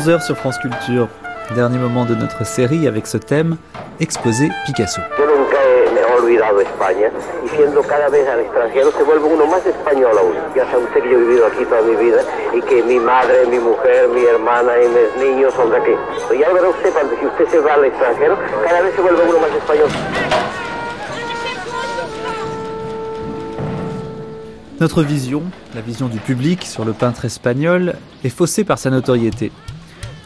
11h sur France Culture. Dernier moment de notre série avec ce thème, exposé Picasso. Notre vision, la vision du public sur le peintre espagnol, est faussée par sa notoriété.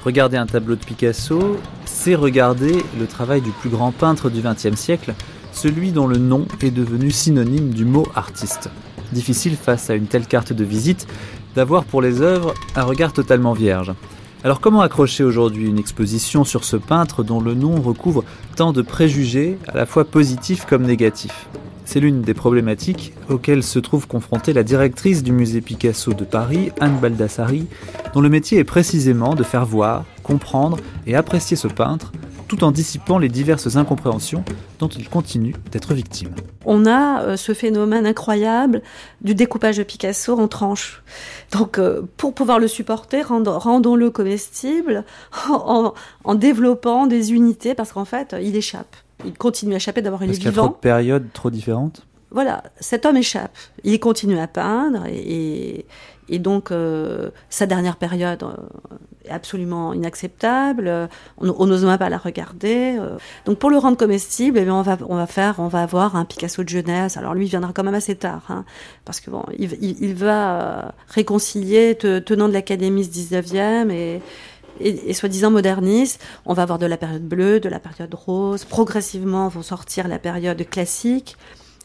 Regarder un tableau de Picasso, c'est regarder le travail du plus grand peintre du XXe siècle, celui dont le nom est devenu synonyme du mot artiste. Difficile face à une telle carte de visite d'avoir pour les œuvres un regard totalement vierge. Alors comment accrocher aujourd'hui une exposition sur ce peintre dont le nom recouvre tant de préjugés, à la fois positifs comme négatifs? C'est l'une des problématiques auxquelles se trouve confrontée la directrice du musée Picasso de Paris, Anne Baldassari, dont le métier est précisément de faire voir, comprendre et apprécier ce peintre, tout en dissipant les diverses incompréhensions dont il continue d'être victime. On a euh, ce phénomène incroyable du découpage de Picasso en tranches. Donc, euh, pour pouvoir le supporter, rend- rendons-le comestible en développant des unités, parce qu'en fait, il échappe. Il continue à échapper, d'abord il Parce est qu'il y a trop de vivant. périodes trop différentes Voilà, cet homme échappe. Il continue à peindre et, donc euh, sa dernière période euh, est absolument inacceptable. On n'ose même pas la regarder. euh. Donc pour le rendre comestible, eh bien, on va on va faire, on va avoir un Picasso de jeunesse. Alors lui il viendra quand même assez tard, hein, parce que bon, il, il- il va réconcilier te- tenant de l'académie 19e et et, et soi-disant moderniste, on va avoir de la période bleue, de la période rose. Progressivement, vont sortir la période classique.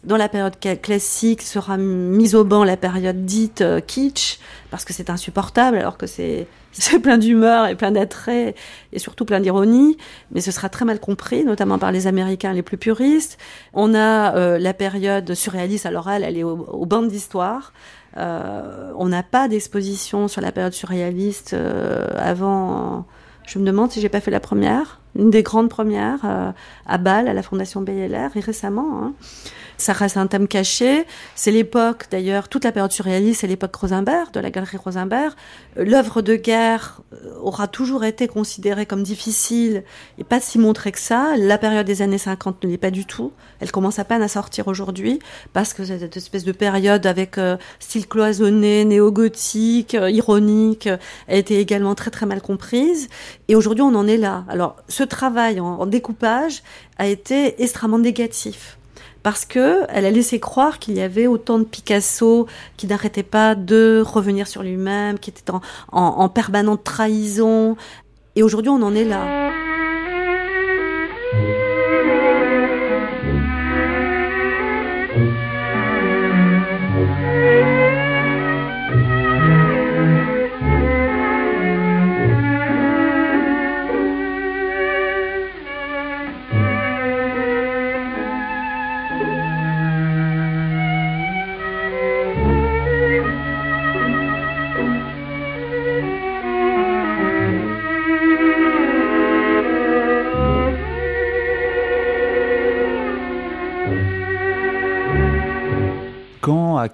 Dans la période classique sera mise au banc la période dite euh, kitsch, parce que c'est insupportable, alors que c'est plein d'humeur et plein d'attrait, et surtout plein d'ironie, mais ce sera très mal compris, notamment par les Américains les plus puristes. On a euh, la période surréaliste, alors elle, elle est au, au banc d'histoire. Euh, on n'a pas d'exposition sur la période surréaliste euh, avant. Je me demande si j'ai pas fait la première, une des grandes premières euh, à Bâle, à la Fondation BLR, et récemment. hein. Ça reste un thème caché. C'est l'époque, d'ailleurs, toute la période surréaliste, c'est l'époque Rosenberg, de la galerie Rosenberg. Euh, L'œuvre de guerre euh, aura toujours été considérée comme difficile et pas si montrée que ça. La période des années 50 ne l'est pas du tout. Elle commence à peine à sortir aujourd'hui parce que cette espèce de période avec euh, style cloisonné, néo-gothique, ironique, a été également très très mal comprise. Et aujourd'hui, on en est là. Alors, ce travail en découpage a été extrêmement négatif parce que elle a laissé croire qu'il y avait autant de Picasso qui n'arrêtait pas de revenir sur lui-même, qui était en, en, en permanente trahison. Et aujourd'hui, on en est là.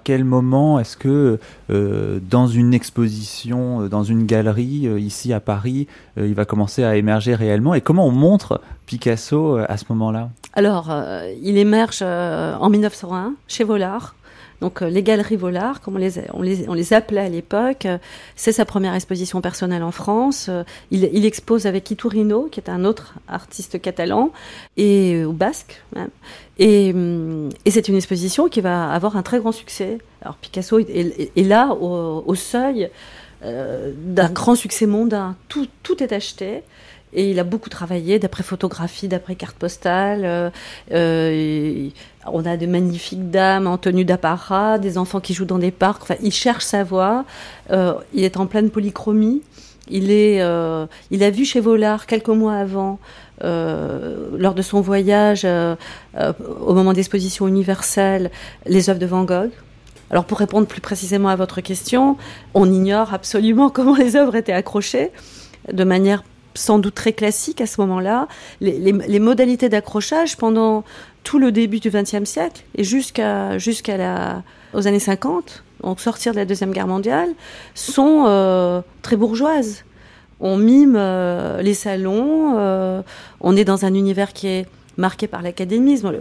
Quel moment est-ce que euh, dans une exposition, euh, dans une galerie euh, ici à Paris, il va commencer à émerger réellement Et comment on montre Picasso à ce moment-là? Alors, il émerge en 1901 chez Vollard. Donc euh, les galeries Vollard, comme on les, appelait à l'époque, euh, c'est sa première exposition personnelle en France. Euh, il, expose avec Iturino, qui est un autre artiste catalan, et au basque même. Et, hum, et c'est une exposition qui va avoir un très grand succès. Alors Picasso est, là au, seuil d'un grand succès mondain. Tout, tout est acheté. Et il a beaucoup travaillé d'après photographie, d'après carte postale. Euh, euh, on a de magnifiques dames en tenue d'apparat, des enfants qui jouent dans des parcs. Enfin, il cherche sa voie. Euh, il est en pleine polychromie. Il, est, il a vu chez Vollard quelques mois avant, lors de son voyage au moment d'exposition universelle, les œuvres de Van Gogh. Alors pour répondre plus précisément à votre question, on ignore absolument comment les œuvres étaient accrochées de manière sans doute très classique à ce moment-là. Les, modalités d'accrochage pendant tout le début du XXe siècle et jusqu'à la aux années 50, donc sortir de la deuxième guerre mondiale, sont euh, très bourgeoises. On mime les salons, on est dans un univers qui est marqué par l'académisme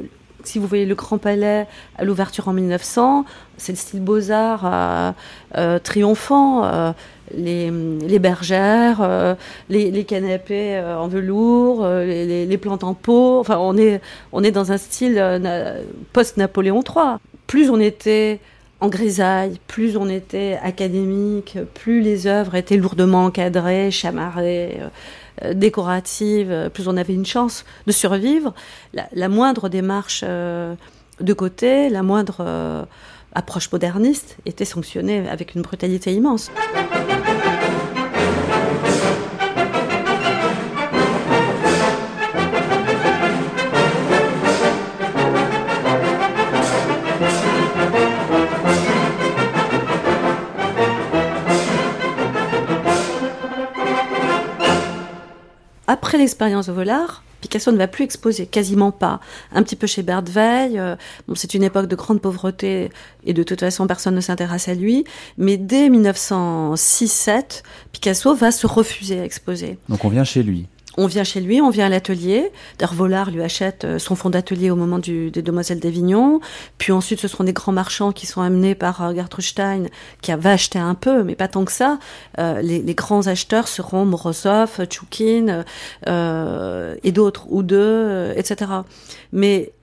si vous voyez le Grand Palais à l'ouverture en 1900, c'est le style beaux-arts euh, euh, triomphant. Euh, les, bergères, les, canapés en velours, les, plantes en pot. Enfin, on est, on est dans un style post-Napoléon III. Plus on était en grisaille, plus on était académique, plus les œuvres étaient lourdement encadrées, chamarrées. Euh, décorative, euh, plus on avait une chance de survivre. La, moindre démarche euh, de côté, la moindre approche moderniste était sanctionnée avec une brutalité immense. Après l'expérience de Volard, Picasso ne va plus exposer, quasiment pas. Un petit peu chez Berdveil, euh, bon, c'est une époque de grande pauvreté et de toute façon personne ne s'intéresse à lui, mais dès 1906-7, Picasso va se refuser à exposer. Donc on vient chez lui on vient chez lui, on vient à l'atelier. D'ailleurs, Volard lui achète euh, son fonds d'atelier au moment des Demoiselles d'Avignon. Puis ensuite, ce seront des grands marchands qui sont amenés par euh, Gertrude Stein, qui va acheter un peu, mais pas tant que ça. Euh, les, grands acheteurs seront Morozov, Tchoukine et d'autres, ou deux, etc. Mais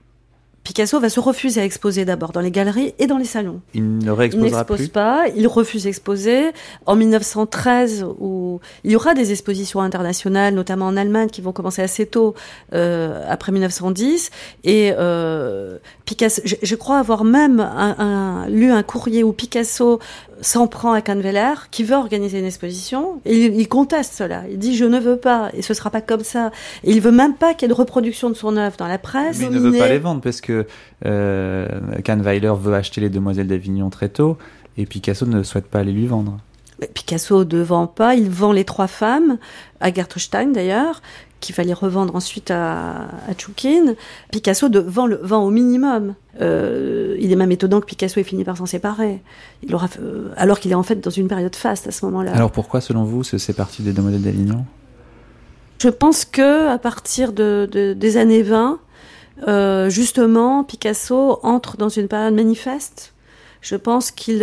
Picasso va se refuser à exposer d'abord dans les galeries et dans les salons. Il ne réexposera il pas, il refuse d'exposer. En 1913, où il y aura des expositions internationales, notamment en Allemagne, qui vont commencer assez tôt, euh, après 1910. Et euh, Picasso, je, crois avoir même un, lu un courrier où Picasso s'en prend à Canveller, qui veut organiser une exposition, et il, conteste cela. Il dit je ne veux pas, et ce sera pas comme ça. Et il veut même pas qu'il y ait de reproduction de son œuvre dans la presse. Mais il ne veut pas les vendre parce que euh, Kahnweiler veut acheter les Demoiselles d'Avignon très tôt, et Picasso ne souhaite pas les lui vendre. Picasso ne vend pas, il vend les trois femmes, à Gertrustein d'ailleurs, qu'il fallait revendre ensuite à, à Picasso de, vend, le, vend au minimum. Euh, il est même étonnant que Picasso ait fini par s'en séparer. Il aura, euh, alors qu'il est en fait dans une période faste à ce moment-là. Alors pourquoi, selon vous, c'est parti des Demoiselles d'Avignon Je pense que à partir de, des années 20, euh, justement, Picasso entre dans une période manifeste. Je pense qu'il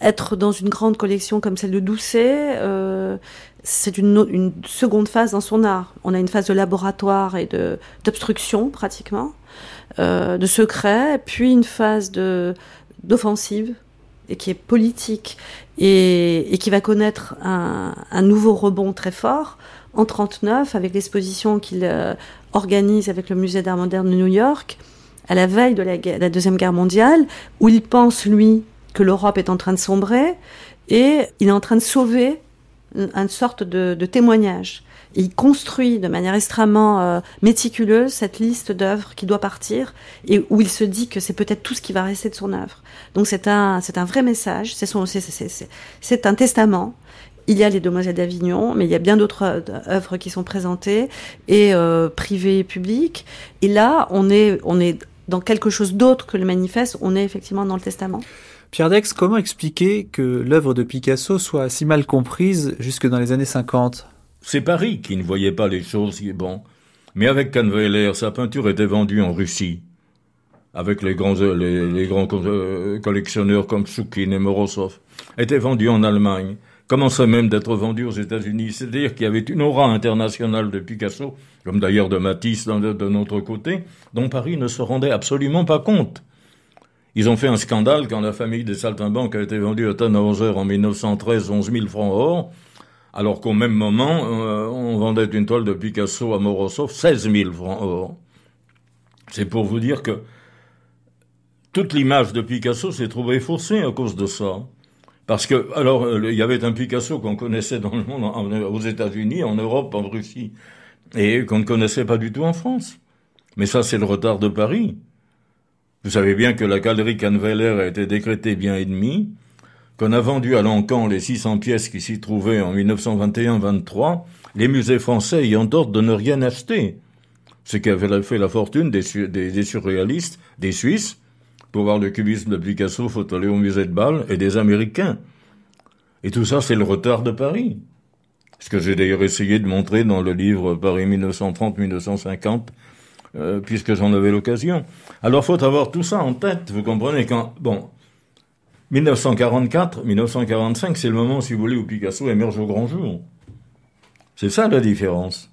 être dans une grande collection comme celle de Doucet, c'est une, seconde phase dans son art. On a une phase de laboratoire et d'obstruction pratiquement, euh, de secret, puis une phase d'offensive et qui est politique et, qui va connaître un, nouveau rebond très fort en 39 avec l'exposition qu'il euh, organise avec le musée d'art moderne de New York à la veille de la deuxième guerre mondiale où il pense lui que l'Europe est en train de sombrer et il est en train de sauver une sorte de, témoignage. il construit de manière extrêmement euh, méticuleuse cette liste d'œuvres qui doit partir et où il se dit que c'est peut-être tout ce qui va rester de son œuvre. Donc c'est un, c'est un vrai message, c'est, son, c'est, un testament. Il y a les Demoiselles d'Avignon, mais il y a bien d'autres œuvres qui sont présentées, et euh, privées et publiques. Et là, on est, on est dans quelque chose d'autre que le manifeste, on est effectivement dans le testament. Pierre Dex, comment expliquer que l'œuvre de Picasso soit si mal comprise jusque dans les années 50 C'est Paris qui ne voyait pas les choses si bon. Mais avec Kahnweiler, sa peinture était vendue en Russie. Avec les grands, grands euh, collectionneurs comme Soukin et Morozov, était vendue en Allemagne, commençait même d'être vendue aux États-Unis? C'est-à-dire qu'il y avait une aura internationale de Picasso, comme d'ailleurs de Matisse de notre côté, dont Paris ne se rendait absolument pas compte. Ils ont fait un scandale quand la famille des saltimbanques a été vendue à Tannhauser en 1913 11 000 francs or, alors qu'au même moment, euh, on vendait une toile de Picasso à Morozov 16 000 francs or. C'est pour vous dire que toute l'image de Picasso s'est trouvée faussée à cause de ça. Parce que, alors, euh, il y avait un Picasso qu'on connaissait dans le monde, aux États-Unis, en Europe, en Russie, et qu'on ne connaissait pas du tout en France. Mais ça, c'est le retard de Paris. Vous savez bien que la galerie Canveller a été décrétée bien ennemie, qu'on a vendu à Lancan les 600 pièces qui s'y trouvaient en 1921-23, les musées français ayant ordre de ne rien acheter. Ce qui avait fait la fortune des, surréalistes, des Suisses, pour voir le cubisme de Picasso photoler au musée de Bâle, et des Américains. Et tout ça, c'est le retard de Paris. Ce que j'ai d'ailleurs essayé de montrer dans le livre Paris 1930-1950, euh, puisque j'en avais l'occasion. Alors faut avoir tout ça en tête, vous comprenez quand bon 1944, 1945, c'est le moment, si vous voulez, où Picasso émerge au grand jour. C'est ça la différence.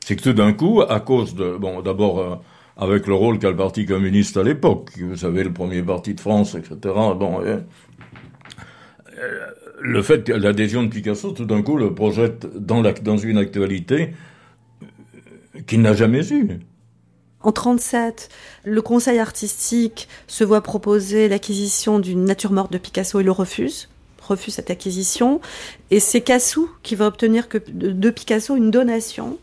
C'est que tout d'un coup, à cause de bon, d'abord euh, avec le rôle qu'a le Parti communiste à l'époque, vous savez, le premier parti de France, etc. Bon, euh, le fait l'adhésion de Picasso, tout d'un coup, le projette dans, la, dans une actualité qu'il n'a jamais eue. En 37, le conseil artistique se voit proposer l'acquisition d'une nature morte de Picasso et le refuse refuse cette acquisition. Et c'est Cassou qui va obtenir de Picasso une donation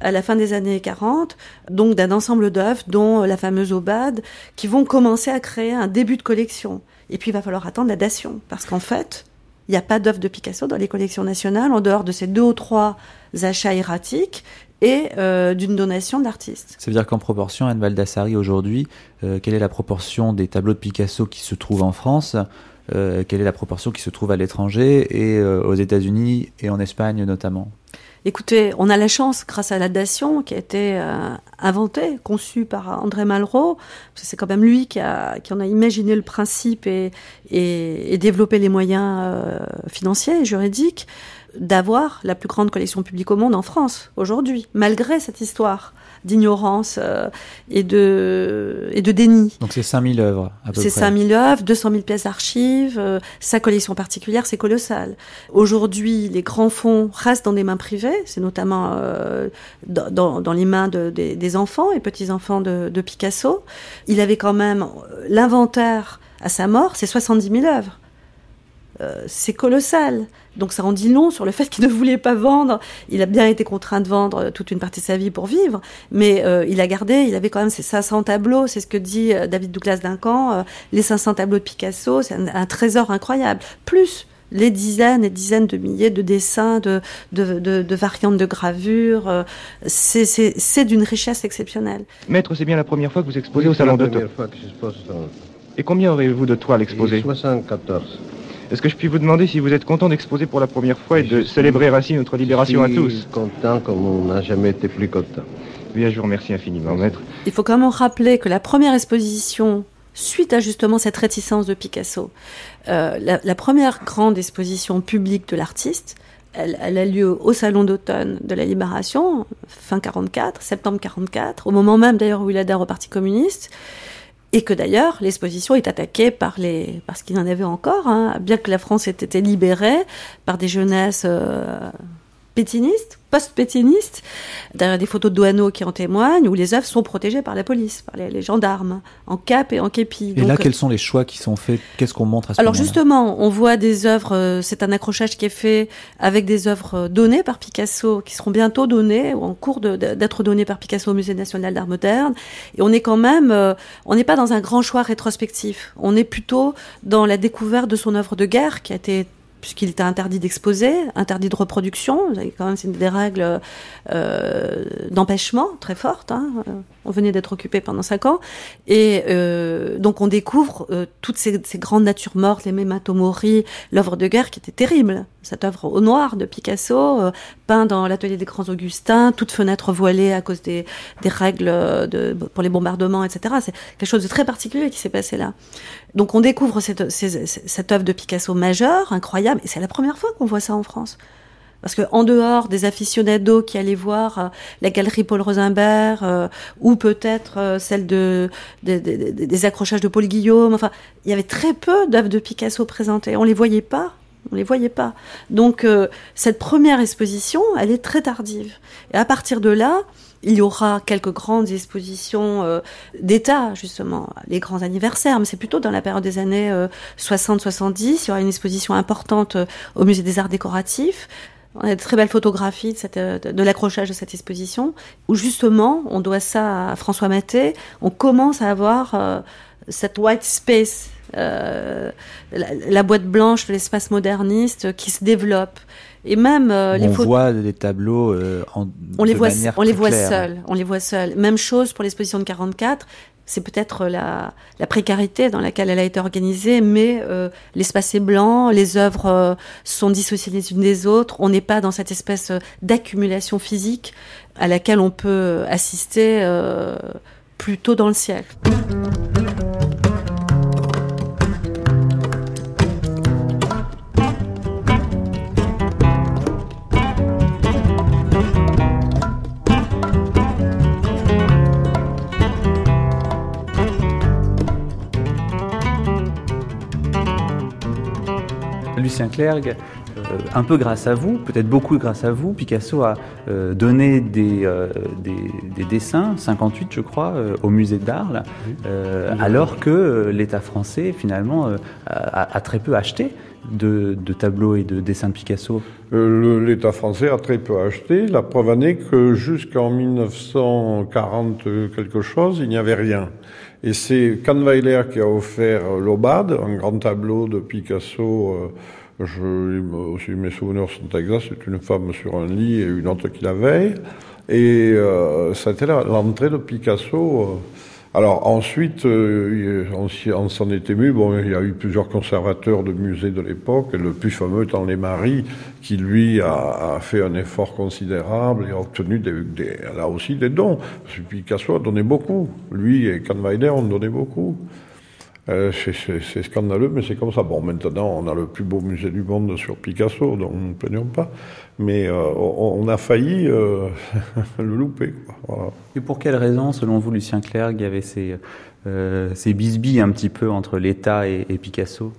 à la fin des années 40, donc d'un ensemble d'œuvres, dont la fameuse Aubade, qui vont commencer à créer un début de collection. Et puis il va falloir attendre la dation, parce qu'en fait, il n'y a pas d'œuvres de Picasso dans les collections nationales, en dehors de ces deux ou trois achats erratiques et euh, d'une donation de l'artiste. Ça veut dire qu'en proportion, Anne Valdassari, aujourd'hui, euh, quelle est la proportion des tableaux de Picasso qui se trouvent en France euh, Quelle est la proportion qui se trouve à l'étranger et aux États-Unis et en Espagne notamment? Écoutez, on a la chance, grâce à la dation qui a été euh, inventée, conçue par André Malraux, c'est quand même lui qui, a, qui en a imaginé le principe et, et, et développé les moyens euh, financiers et juridiques, d'avoir la plus grande collection publique au monde en France aujourd'hui, malgré cette histoire d'ignorance euh, et, de, et de déni. Donc c'est 5000 œuvres à peu C'est 5000 œuvres, 200 000 pièces d'archives, euh, sa collection particulière, c'est colossal. Aujourd'hui, les grands fonds restent dans des mains privées, c'est notamment euh, dans, dans, les mains de, des, enfants et petits-enfants de, de Picasso. Il avait quand même l'inventaire à sa mort, c'est 70 000 œuvres. C'est colossal. Donc ça en dit long sur le fait qu'il ne voulait pas vendre. Il a bien été contraint de vendre euh, toute une partie de sa vie pour vivre, mais euh, il a gardé, il avait quand même ses 500 tableaux, c'est ce que dit David Douglas Duncan, les 500 tableaux de Picasso, c'est un, trésor incroyable. Plus les dizaines et dizaines de milliers de dessins, de, de, variantes de gravure, c'est d'une richesse exceptionnelle. Maître, c'est bien la première fois que vous exposez au Salon de Et combien aurez-vous de toiles exposées? 74. Est-ce que je puis vous demander si vous êtes content d'exposer pour la première fois et de célébrer ainsi notre libération à tous content comme on n'a jamais été plus content. Bien, je vous remercie infiniment, maître. Il faut quand même rappeler que la première exposition, suite à justement cette réticence de Picasso, euh, la, première grande exposition publique de l'artiste, elle, elle, a lieu au Salon d'automne de la Libération, fin 44, septembre 44, au moment même d'ailleurs où il adhère au Parti communiste et que d'ailleurs l'exposition est attaquée par les parce qu'il y en avait encore, hein, bien que la France ait été libérée par des jeunesses euh, pétinistes post-pétinistes, derrière des photos de Douaneau qui en témoignent, où les œuvres sont protégées par la police, par les, gendarmes, en cap et en képi. Et là, quels sont les choix qui sont faits? Qu'est-ce qu'on montre à ce Alors justement, on voit des œuvres, euh, c'est un accrochage qui est fait avec des œuvres euh, données par Picasso, qui seront bientôt données, ou en cours d'être données par Picasso au Musée national d'art moderne. Et on est quand même, euh, on n'est pas dans un grand choix rétrospectif, on est plutôt dans la découverte de son œuvre de guerre qui a été puisqu'il était interdit d'exposer, interdit de reproduction. Vous avez quand même des règles euh, d'empêchement très fortes. Hein. On venait d'être occupé pendant cinq ans, et euh, donc on découvre euh, toutes ces, grandes natures mortes, les Memento Mori, l'œuvre de guerre qui était terrible. Cette œuvre au noir de Picasso, euh, peint dans l'atelier des grands Augustins, toutes fenêtres voilées à cause des, des règles de, pour les bombardements, etc. C'est quelque chose de très particulier qui s'est passé là. Donc on découvre cette, cette, cette œuvre de Picasso majeure, incroyable, et c'est la première fois qu'on voit ça en France. Parce que en dehors des aficionados qui allaient voir euh, la galerie Paul Rosenberg euh, ou peut-être euh, celle de, des accrochages de Paul Guillaume, enfin, il y avait très peu d'œuvres de Picasso présentées. On les voyait pas. On les voyait pas. Donc cette première exposition, elle est très tardive. Et à partir de là, il y aura quelques grandes expositions d'État, justement, les grands anniversaires, mais c'est plutôt dans la période des années 60-70. Il y aura une exposition importante au Musée des Arts Décoratifs. On a de très belles photographies de, euh, de l'accrochage de cette exposition, où justement, on doit ça à François Maté, on commence à avoir euh, cette white space, euh, la, boîte blanche de l'espace moderniste qui se développe. Et même euh, les On photos. voit des tableaux euh, en, on les de voit, manière on les voit claire. seuls. On les voit seuls. Même chose pour l'exposition de 44. C'est peut-être la, la précarité dans laquelle elle a été organisée, mais euh, l'espace est blanc, les œuvres euh, sont dissociées les unes des autres. On n'est pas dans cette espèce euh, d'accumulation physique à laquelle on peut assister euh, plus tôt dans le siècle. Lucien Clergue, euh, un peu grâce à vous, peut-être beaucoup grâce à vous, Picasso a euh, donné des, euh, des, des dessins, 58 je crois, euh, au musée d'Arles, euh, alors que l'État français finalement euh, a, a très peu acheté de, de tableaux et de dessins de Picasso. Euh, L'État français a très peu acheté. La preuve en est que jusqu'en 1940 quelque chose, il n'y avait rien. Et c'est Kahnweiler qui a offert l'Aubade, un grand tableau de Picasso. euh, je, si mes souvenirs sont exacts, c'est une femme sur un lit et une autre qui la veille. Et euh, l'entrée de Picasso. euh, alors ensuite, euh, on s'en est ému. Bon, il y a eu plusieurs conservateurs de musées de l'époque, le plus fameux étant les Maris, qui lui a, fait un effort considérable et a obtenu là aussi des dons. Parce que Picasso a donné beaucoup. Lui et Kahnweiler ont donné beaucoup. Euh, c'est- scandaleux, mais c'est comme ça. Bon, maintenant, on a le plus beau musée du monde sur Picasso, donc nous ne plaignons pas. Mais euh, on, a failli euh, le louper. Quoi. Et pour quelle raison, selon vous, Lucien Clergue, il y avait ces, ces bisbilles un petit peu entre l'État et Picasso?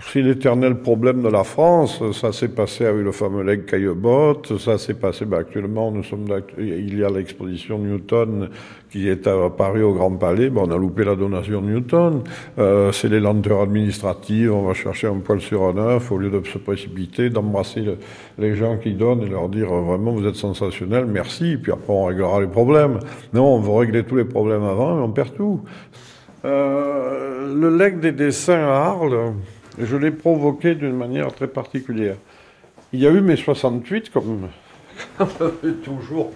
C'est l'éternel problème de la France. Ça s'est passé avec le fameux leg Caillebotte. Ça s'est passé, ben, actuellement, nous sommes, il y a l'exposition Newton qui est à Paris au Grand Palais. Ben, on a loupé la donation de Newton. Euh, c'est les lenteurs administratives. On va chercher un poil sur un œuf au lieu de se précipiter, d'embrasser le- les gens qui donnent et leur dire euh, vraiment vous êtes sensationnel, merci. Puis après on réglera les problèmes. Non, on veut régler tous les problèmes avant et on perd tout. Euh, le leg des dessins à Arles, je l'ai provoqué d'une manière très particulière. Il y a eu mai 68, comme, toujours.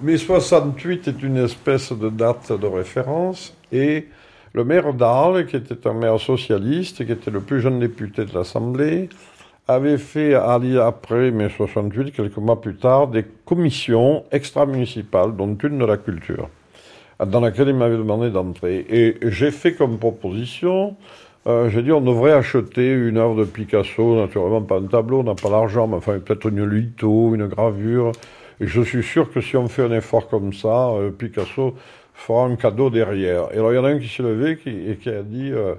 Mai 68 est une espèce de date de référence, et le maire d'Arles, qui était un maire socialiste, qui était le plus jeune député de l'Assemblée, avait fait, après mai 68, quelques mois plus tard, des commissions extra-municipales, dont une de la culture dans laquelle il m'avait demandé d'entrer. Et j'ai fait comme proposition, euh, j'ai dit on devrait acheter une œuvre de Picasso, naturellement pas un tableau, on n'a pas l'argent, mais enfin peut-être une litho, une gravure. Et je suis sûr que si on fait un effort comme ça, euh, Picasso fera un cadeau derrière. Et alors il y en a un qui s'est levé et qui a dit, euh,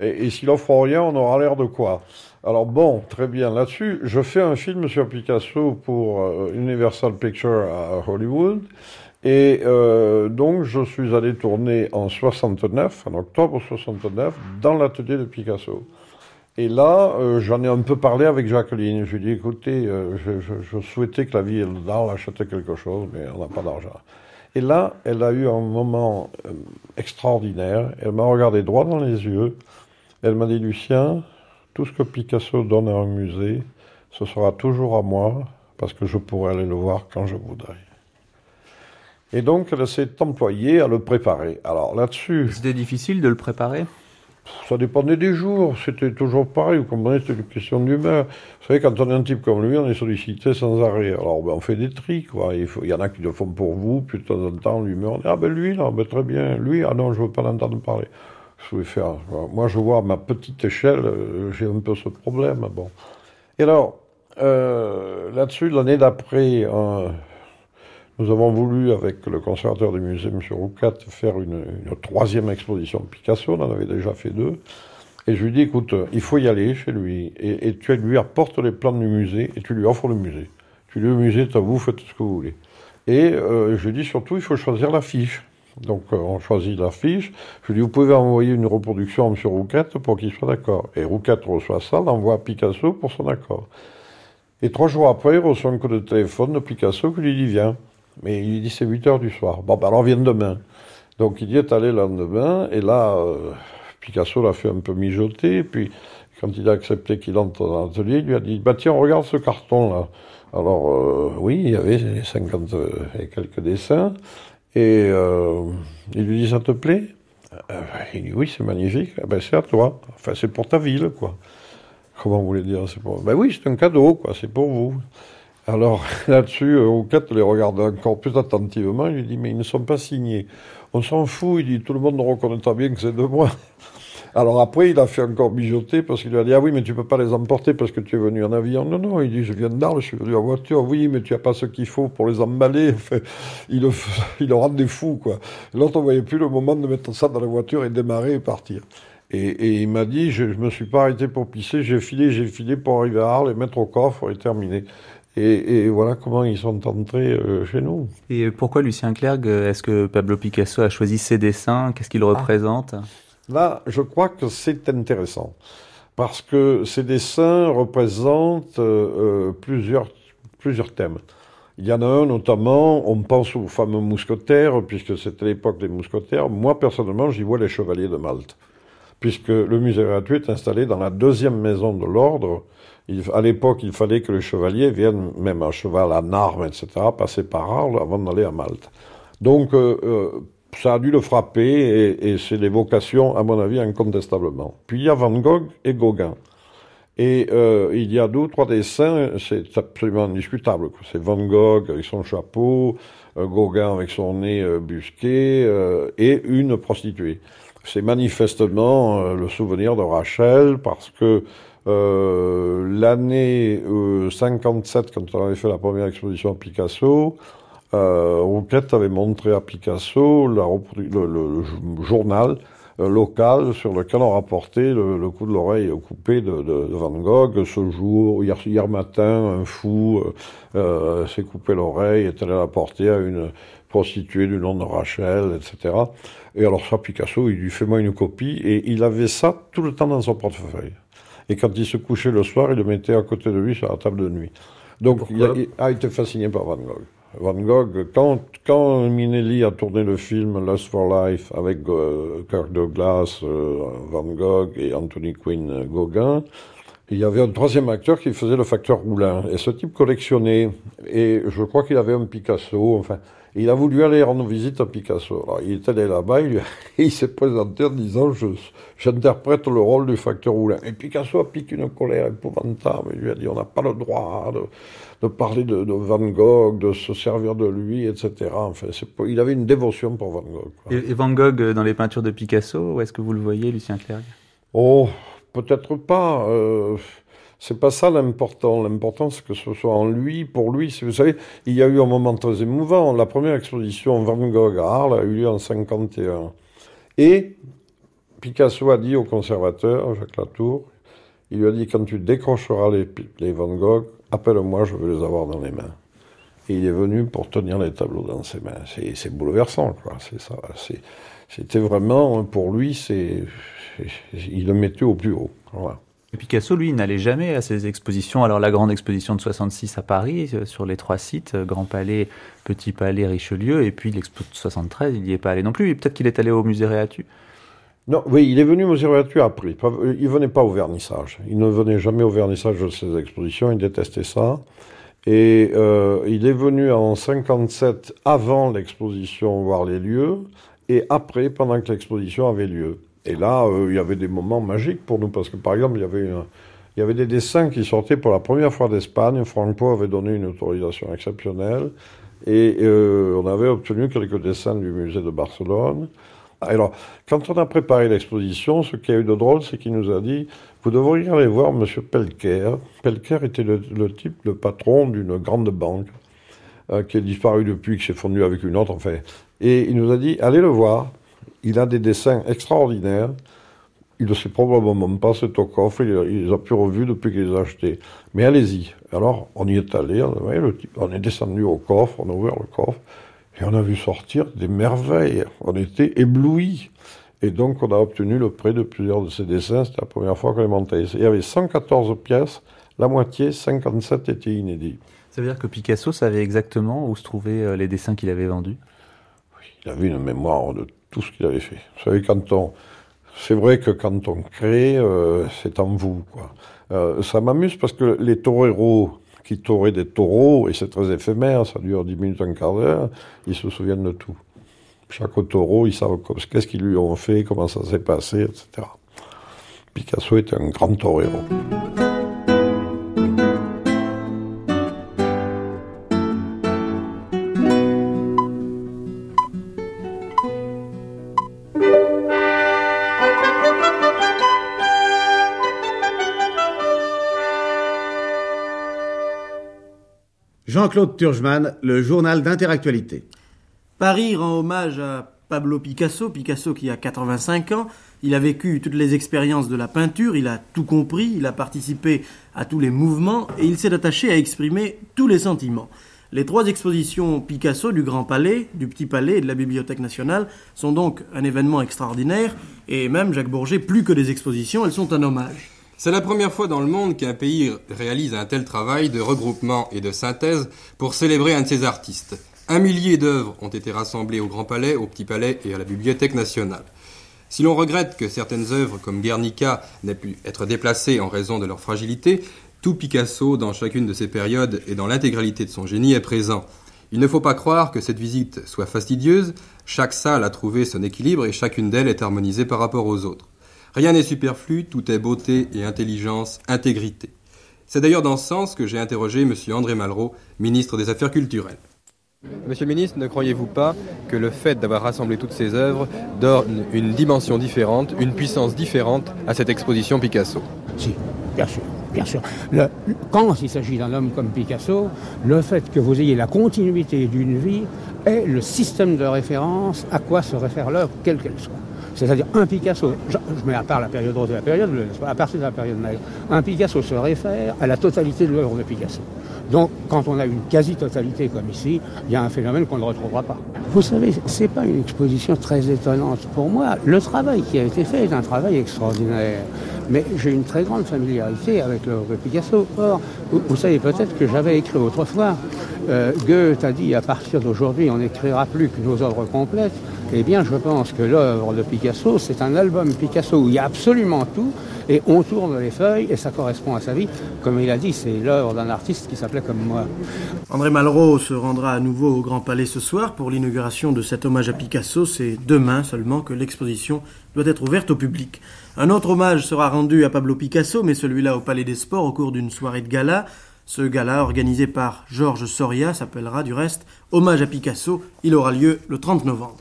et, et s'il offre rien, on aura l'air de quoi? Alors bon, très bien là-dessus. Je fais un film sur Picasso pour euh, Universal Pictures à Hollywood. Et euh, donc, je suis allé tourner en 69, en octobre 69, dans l'atelier de Picasso. Et là, euh, j'en ai un peu parlé avec Jacqueline. Je lui ai dit, écoutez, euh, je, souhaitais que la ville d'Arles achetait quelque chose, mais on n'a pas d'argent. Et là, elle a eu un moment extraordinaire. Elle m'a regardé droit dans les yeux. Elle m'a dit, Lucien, tout ce que Picasso donne à un musée, ce sera toujours à moi, parce que je pourrai aller le voir quand je voudrais. Et donc, elle s'est employée à le préparer. Alors là-dessus, C'était difficile de le préparer ça dépendait des jours, c'était toujours pareil, vous comprenez, c'était une question d'humeur. Vous savez, quand on est un type comme lui, on est sollicité sans arrêt. Alors, ben, on fait des tris, quoi. Il, faut- il y en a qui le font pour vous, puis de temps en temps, l'humeur, ah ben lui, là, ben, très bien, lui, ah non, je veux pas l'entendre parler. Je faire, moi, je vois à ma petite échelle, euh, j'ai un peu ce problème, bon. Et alors, euh, là-dessus, l'année d'après, euh, nous avons voulu, avec le conservateur du musée, M. Roucat, faire une, troisième exposition de Picasso. On en avait déjà fait deux. Et je lui dis, écoute, il faut y aller chez lui. Et, tu lui apportes les plans du musée et tu lui offres le musée. Tu lui dis, le musée à vous, faites ce que vous voulez. Et euh, je lui dis surtout, il faut choisir l'affiche. Donc euh, on choisit l'affiche. Je lui dis, vous pouvez envoyer une reproduction à M. Rouquet pour qu'il soit d'accord. Et Rouquet reçoit ça, l'envoie à Picasso pour son accord. Et trois jours après, il reçoit un coup de téléphone de Picasso qui lui dit Viens. Mais il dit C'est 8 heures du soir. Bon, ben alors viens demain. Donc il y est allé le lendemain, et là, euh, Picasso l'a fait un peu mijoter, puis quand il a accepté qu'il entre dans l'atelier, il lui a dit Bah tiens, regarde ce carton-là. Alors, euh, oui, il y avait les 50 et quelques dessins. Et euh, il lui dit Ça te plaît? Il dit Oui, c'est magnifique. Eh ben, c'est à toi. Enfin, c'est pour ta ville, quoi. Comment vous voulez dire c'est pour... Ben oui, c'est un cadeau, quoi. C'est pour vous. Alors, là-dessus, Rouquette les regarde encore plus attentivement. Il dit Mais ils ne sont pas signés. On s'en fout. Il dit Tout le monde reconnaîtra bien que c'est de moi. Alors après, il a fait encore mijoter parce qu'il lui a dit Ah oui, mais tu peux pas les emporter parce que tu es venu en avion. Non, non, il dit Je viens d'Arles, je suis venu en voiture. Oui, mais tu as pas ce qu'il faut pour les emballer. Il, le, il rendait fou, quoi. L'autre, on voyait plus le moment de mettre ça dans la voiture et démarrer et partir. Et, et il m'a dit Je, je me suis pas arrêté pour pisser, j'ai filé, j'ai filé pour arriver à Arles et mettre au coffre et terminer. Et, et, voilà comment ils sont entrés euh, chez nous. Et pourquoi Lucien Clerc Est-ce que Pablo Picasso a choisi ses dessins? Qu'est-ce qu'il représente? Là, je crois que c'est intéressant parce que ces dessins représentent euh, plusieurs, plusieurs thèmes. Il y en a un notamment, on pense aux fameux mousquetaires, puisque c'était l'époque des mousquetaires. Moi, personnellement, j'y vois les chevaliers de Malte, puisque le musée gratuit est installé dans la deuxième maison de l'ordre. À l'époque, il fallait que les chevaliers viennent, même un cheval en armes, etc., passer par Arles avant d'aller à Malte. Donc, euh, euh, ça a dû le frapper et, c'est l'évocation, à mon avis, incontestablement. Puis il y a Van Gogh et Gauguin. Et euh, il y a deux ou trois dessins, c'est absolument indiscutable. C'est Van Gogh avec son chapeau, Gauguin avec son nez busqué et une prostituée. C'est manifestement le souvenir de Rachel parce que l'année 57, quand on avait fait la première exposition à Picasso, euh, Rouquette avait montré à Picasso la, le, journal euh, local sur lequel on rapportait le, coup de l'oreille coupé de, Van Gogh. Ce jour, hier, matin, un fou euh, euh s'est coupé l'oreille, est allé l'apporter à une prostituée du nom de Rachel, etc. Et alors ça, Picasso, il lui fait moi une copie et il avait ça tout le temps dans son portefeuille. Et quand il se couchait le soir, il le mettait à côté de lui sur la table de nuit. Donc il a, il a été fasciné par Van Gogh. Van Gogh, quand, quand Minelli a tourné le film Lust for Life avec euh, Kirk Douglas, euh, Van Gogh et Anthony Quinn euh, Gauguin, il y avait un troisième acteur qui faisait le facteur Roulin. Et ce type collectionnait. Et je crois qu'il avait un Picasso. Enfin, il a voulu aller rendre visite à Picasso. Alors, il est allé là-bas, il, il s'est présenté en disant J'interprète le rôle du facteur Roulin. Et Picasso a piqué une colère épouvantable. Il lui a dit On n'a pas le droit de de parler de, de, Van Gogh, de se servir de lui, etc. Enfin, il avait une dévotion pour Van Gogh. Et, et, Van Gogh euh, dans les peintures de Picasso, où est-ce que vous le voyez, Lucien Clerc? Oh, peut-être pas. Euh, c'est pas ça l'important. L'important, c'est que ce soit en lui, pour lui. Vous savez, il y a eu un moment très émouvant. La première exposition Van Gogh à Arles a eu lieu en 51. Et Picasso a dit au conservateur, Jacques Latour, il lui a dit quand tu décrocheras les, Van Gogh, appelle-moi, je veux les avoir dans les mains. Et il est venu pour tenir les tableaux dans ses mains. C'est bouleversant, quoi. C'est ça. C'était vraiment, pour lui, c'est, il le mettait au plus haut. Voilà. Picasso, lui, n'allait jamais à ces expositions. Alors, la grande exposition de 66 à Paris, euh, sur les trois sites, euh, Grand Palais, Petit Palais, Richelieu, et puis l'expo de 73, il n'y est pas allé non plus. Peut-être qu'il est allé au musée Réatu. Non, oui, il est venu au musée Réatu après. Il venait pas au vernissage. Il ne venait jamais au vernissage de ses expositions. Il détestait ça. Et euh, il est venu en 57 avant l'exposition voir les lieux et après pendant que l'exposition avait lieu. Et là, euh, il y avait des moments magiques pour nous parce que par exemple, il y avait une, il y avait des dessins qui sortaient pour la première fois d'Espagne. Franco avait donné une autorisation exceptionnelle et euh, on avait obtenu quelques dessins du musée de Barcelone. Alors, quand on a préparé l'exposition, ce qui a eu de drôle, c'est qu'il nous a dit Vous devriez aller voir M. Pelker. Pelker était le, type, le patron d'une grande banque, euh, qui est disparu depuis, qui s'est fondu avec une autre, enfin. Et il nous a dit Allez le voir. Il a des dessins extraordinaires. Il ne sait probablement pas, c'est au coffre, il, il les a plus revus depuis qu'il les a achetés. Mais allez-y. Alors, on y est allé, on, le type, on est descendu au coffre, on a ouvert le coffre. Et on a vu sortir des merveilles. On était éblouis. Et donc, on a obtenu le prêt de plusieurs de ces dessins. C'était la première fois qu'on les montait. Il y avait 114 pièces. La moitié, 57, étaient inédits. Ça veut dire que Picasso savait exactement où se trouvaient les dessins qu'il avait vendus? Oui, il avait une mémoire de tout ce qu'il avait fait. Vous savez, quand on, c'est vrai que quand on crée, euh, c'est en vous. Quoi. Euh, ça m'amuse parce que les toreros qui toraient des taureaux, et c'est très éphémère, ça dure 10 minutes, un quart d'heure, ils se souviennent de tout. Chaque taureau, ils savent qu'est-ce qu'ils lui ont fait, comment ça s'est passé, etc. Picasso était un grand torero. Jean-Claude Turgeman, le journal d'interactualité. Paris rend hommage à Pablo Picasso, Picasso qui a 85 ans, il a vécu toutes les expériences de la peinture, il a tout compris, il a participé à tous les mouvements et il s'est attaché à exprimer tous les sentiments. Les trois expositions Picasso du Grand Palais, du Petit Palais et de la Bibliothèque nationale sont donc un événement extraordinaire et même, Jacques Bourget, plus que des expositions, elles sont un hommage. C'est la première fois dans le monde qu'un pays réalise un tel travail de regroupement et de synthèse pour célébrer un de ses artistes. Un millier d'œuvres ont été rassemblées au Grand Palais, au Petit Palais et à la Bibliothèque nationale. Si l'on regrette que certaines œuvres comme Guernica n'aient pu être déplacées en raison de leur fragilité, tout Picasso, dans chacune de ces périodes et dans l'intégralité de son génie, est présent. Il ne faut pas croire que cette visite soit fastidieuse, chaque salle a trouvé son équilibre et chacune d'elles est harmonisée par rapport aux autres. Rien n'est superflu, tout est beauté et intelligence, intégrité. C'est d'ailleurs dans ce sens que j'ai interrogé M. André Malraux, ministre des Affaires culturelles. Monsieur le ministre, ne croyez-vous pas que le fait d'avoir rassemblé toutes ces œuvres donne une dimension différente, une puissance différente à cette exposition Picasso? Si, bien sûr. Bien sûr. quand il s'agit d'un homme comme Picasso, le fait que vous ayez la continuité d'une vie est le système de référence à quoi se réfère l'œuvre, quelle qu'elle soit. C'est-à-dire un Picasso, je, mets à part la période rose et la période bleue, à partir de la période maigre, un Picasso se réfère à la totalité de l'œuvre de Picasso. Donc, quand on a une quasi-totalité comme ici, il y a un phénomène qu'on ne retrouvera pas. Vous savez, ce n'est pas une exposition très étonnante. Pour moi, le travail qui a été fait est un travail extraordinaire. Mais j'ai une très grande familiarité avec l'œuvre de Picasso. Or, vous, savez peut-être que j'avais écrit autrefois, euh, Goethe a dit à partir d'aujourd'hui, on n'écrira plus que nos œuvres complètes. Eh bien, je pense que l'œuvre de Picasso, c'est un album Picasso où il y a absolument tout, et on tourne les feuilles, et ça correspond à sa vie. Comme il a dit, c'est l'œuvre d'un artiste qui s'appelait comme moi. André Malraux se rendra à nouveau au Grand Palais ce soir pour l'inauguration de cet hommage à Picasso. C'est demain seulement que l'exposition doit être ouverte au public. Un autre hommage sera rendu à Pablo Picasso, mais celui-là au Palais des Sports au cours d'une soirée de gala. Ce gala, organisé par Georges Soria, s'appellera du reste Hommage à Picasso. Il aura lieu le 30 novembre.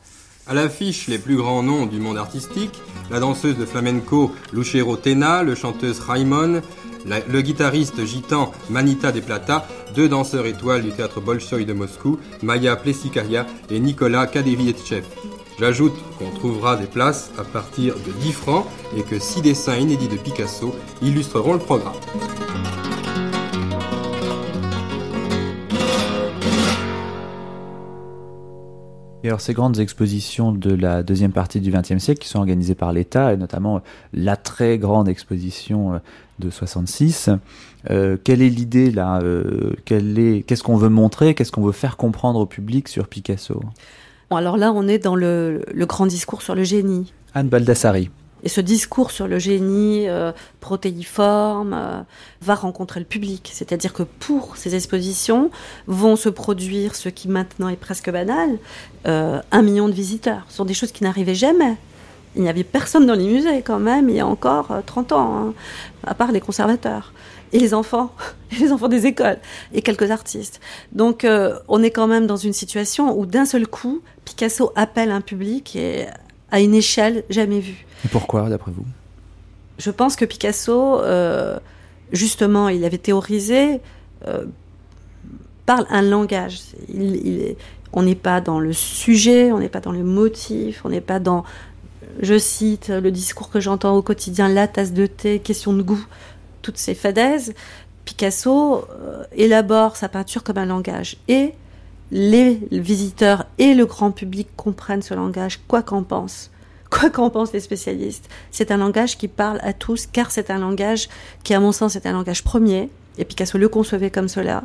À l'affiche, les plus grands noms du monde artistique, la danseuse de flamenco Lucero Tena, le chanteuse Raimon, le guitariste gitan Manita de Plata, deux danseurs étoiles du théâtre Bolshoï de Moscou, Maya Plesikaya et Nicolas Kadevitchev. J'ajoute qu'on trouvera des places à partir de 10 francs et que six dessins inédits de Picasso illustreront le programme. Et alors ces grandes expositions de la deuxième partie du XXe siècle qui sont organisées par l'État, et notamment la très grande exposition euh, de 66, euh, quelle est l'idée là euh, Qu'est-ce qu'on veut montrer Qu'est-ce qu'on veut faire comprendre au public sur Picasso? Bon, Alors là, on est dans le, le grand discours sur le génie. Anne Baldassari. Et ce discours sur le génie euh, protéiforme euh, va rencontrer le public. C'est-à-dire que pour ces expositions vont se produire ce qui maintenant est presque banal, euh, un million de visiteurs. Ce sont des choses qui n'arrivaient jamais. Il n'y avait personne dans les musées quand même il y a encore 30 ans, hein, à part les conservateurs et les enfants, les enfants des écoles, et quelques artistes. Donc on est quand même dans une situation où d'un seul coup, Picasso appelle un public et à une échelle jamais vue. Et pourquoi, d'après vous? Je pense que Picasso, euh, justement, il avait théorisé, euh, parle un langage. on n'est pas dans le sujet, on n'est pas dans le motif, on n'est pas dans, je cite, le discours que j'entends au quotidien, la tasse de thé, question de goût, toutes ces fadaises. Picasso euh, élabore sa peinture comme un langage. Et les visiteurs et le grand public comprennent ce langage, quoi qu'en pensent. Quoi qu'en pensent les spécialistes. C'est un langage qui parle à tous, car c'est un langage qui, à mon sens, est un langage premier, et Picasso le concevait comme cela,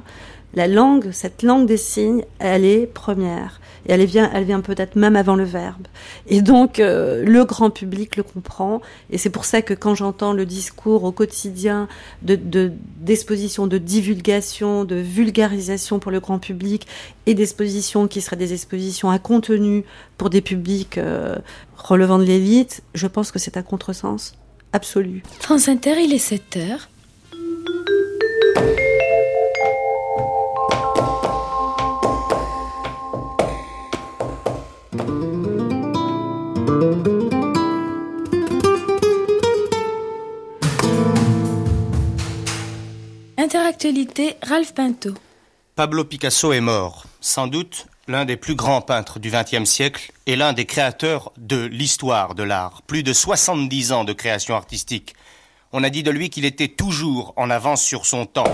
la langue, cette langue des signes, elle est première. Et elle vient, elle vient peut-être même avant le verbe. Et donc, euh, le grand public le comprend. Et c'est pour ça que quand j'entends le discours au quotidien de, d'exposition, de, divulgation, de vulgarisation pour le grand public et d'expositions qui seraient des expositions à contenu pour des publics euh, relevant de l'élite, je pense que c'est un contresens absolu. France Inter, il est 7 heures. Interactualité, Ralph Pinto. Pablo Picasso est mort, sans doute l'un des plus grands peintres du XXe siècle et l'un des créateurs de l'histoire de l'art. Plus de 70 ans de création artistique. On a dit de lui qu'il était toujours en avance sur son temps.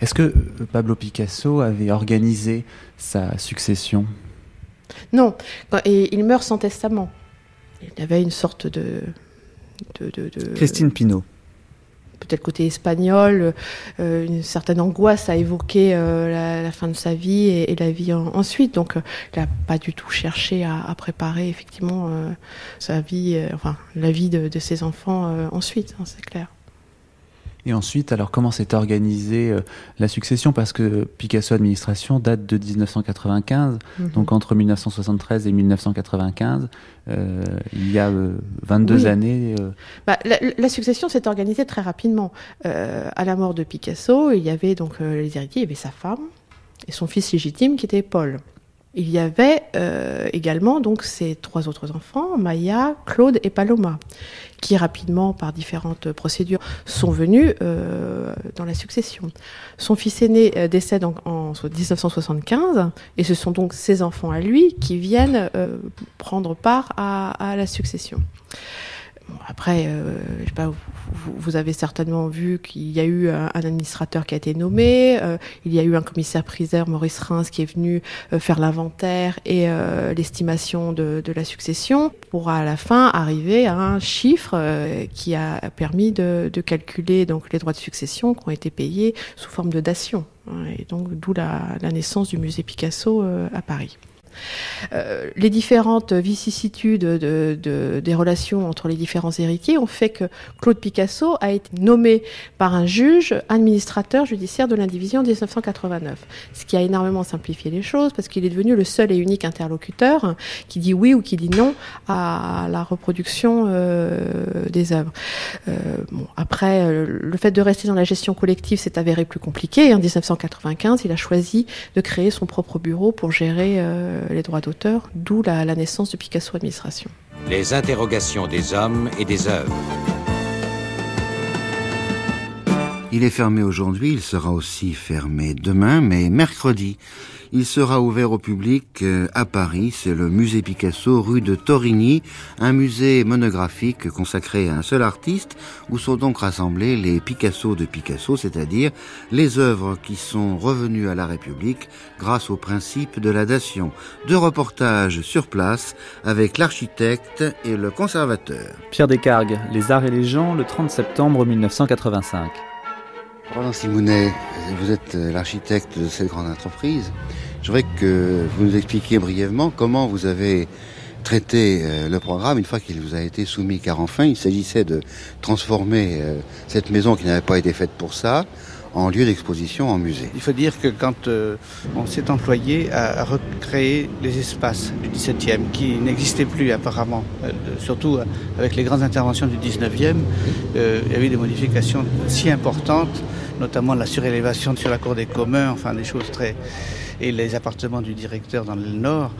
Est-ce que euh, Pablo Picasso avait organisé sa succession? Non, et il meurt sans testament. Il avait une sorte de... Christine Pinault peut-être côté espagnol, euh, une certaine angoisse à évoquer euh, la, fin de sa vie et, la vie ensuite. Donc, il n'a pas du tout cherché à, préparer effectivement sa vie, enfin la vie de, de ses enfants ensuite, hein, c'est clair. Et ensuite, alors comment s'est organisée euh, la succession? Parce que Picasso Administration date de 1995, mhm. donc entre 1973 et 1995, euh, il y a 22 euh, années. Bah, la, succession s'est organisée très rapidement. à la mort de Picasso, il y avait donc les héritiers, il y avait sa femme et son fils légitime qui était Paul. Il y avait également donc ses trois autres enfants, Maya, Claude et Paloma qui rapidement, par différentes procédures, sont venus euh, dans la succession. Son fils aîné euh, décède en, 1975, et ce sont donc ses enfants à lui qui viennent euh, prendre part à la succession après, euh, vous, avez certainement vu qu'il y a eu un, administrateur qui a été nommé, euh, il y a eu un commissaire-priseur, Maurice Reims, qui est venu euh, faire l'inventaire et l'estimation de, la succession, pour à la fin arriver à un chiffre qui a permis de, calculer donc les droits de succession qui ont été payés sous forme de dation. Et donc d'où la, naissance du musée Picasso à Paris. Euh, les différentes vicissitudes de, des relations entre les différents héritiers ont fait que Claude Picasso a été nommé par un juge administrateur judiciaire de l'indivision en 1989. Ce qui a énormément simplifié les choses parce qu'il est devenu le seul et unique interlocuteur qui dit oui ou qui dit non à la reproduction euh, des œuvres. Euh, bon, après, le fait de rester dans la gestion collective s'est avéré plus compliqué. En 1995, il a choisi de créer son propre bureau pour gérer les droits d'auteur, d'où la, naissance de Picasso Administration. Les interrogations des hommes et des œuvres. Il est fermé aujourd'hui, il sera aussi fermé demain, mais mercredi, il sera ouvert au public euh, à Paris. C'est le musée Picasso, rue de Torigny, un musée monographique consacré à un seul artiste, où sont donc rassemblés les Picasso de Picasso, c'est-à-dire les œuvres qui sont revenues à la République grâce au principe de la dation. Deux reportages sur place avec l'architecte et le conservateur. Pierre Descargues, Les Arts et les gens, le 30 septembre 1985. Roland Simounet, vous êtes euh, l'architecte de cette grande entreprise. Je voudrais que vous nous expliquiez brièvement comment vous avez traité euh, le programme une fois qu'il vous a été soumis, car enfin il s'agissait de transformer euh, cette maison qui n'avait pas été faite pour ça en lieu d'exposition en musée. Il faut dire que quand on s'est employé à, recréer les espaces du 17e, qui n'existaient plus apparemment, surtout avec les grandes interventions du 19e, il y avait des modifications si importantes notamment la surélévation sur la cour des communs, enfin des choses très... et les appartements du directeur dans le nord.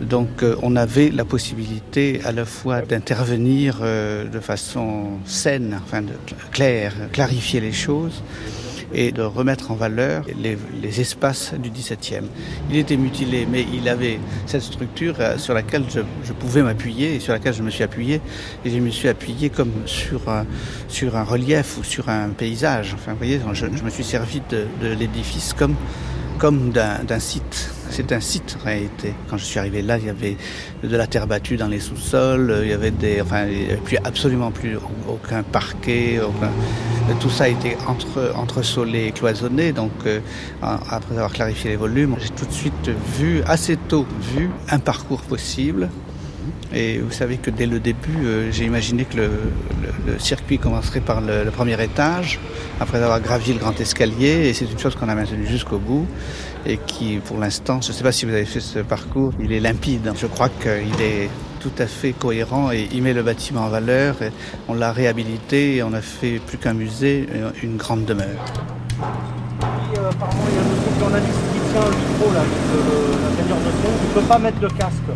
Donc euh, on avait la possibilité à la fois d'intervenir euh, de façon saine, enfin de, claire, clarifier les choses, et de remettre en valeur les, espaces du 17e. Il était mutilé, mais il avait cette structure euh, sur laquelle je, pouvais m'appuyer et sur laquelle je me suis appuyé. Et je me suis appuyé comme sur un, sur un relief ou sur un paysage. Enfin, vous voyez, je, me suis servi de, l'édifice comme, comme d'un site. c'est un site en réalité. Quand je suis arrivé là, il y avait de la terre battue dans les sous-sols, il y avait des, enfin, n'y avait plus, absolument plus aucun parquet, tout ça été entre, entresolé et cloisonné. Donc, euh, après avoir clarifié les volumes, j'ai tout de suite vu, assez tôt vu, un parcours possible et vous savez que dès le début, euh, j'ai imaginé que le, circuit commencerait par le, premier étage, après avoir gravi le grand escalier, et c'est une chose qu'on a maintenue jusqu'au bout, et qui, pour l'instant, je ne sais pas si vous avez fait ce parcours, il est limpide. Je crois qu'il est tout à fait cohérent et il met le bâtiment en valeur. On l'a réhabilité et on a fait plus qu'un musée, une grande demeure. Euh, apparemment, il y a un journaliste qui tient le micro, là, de son, il ne peut pas mettre de casque.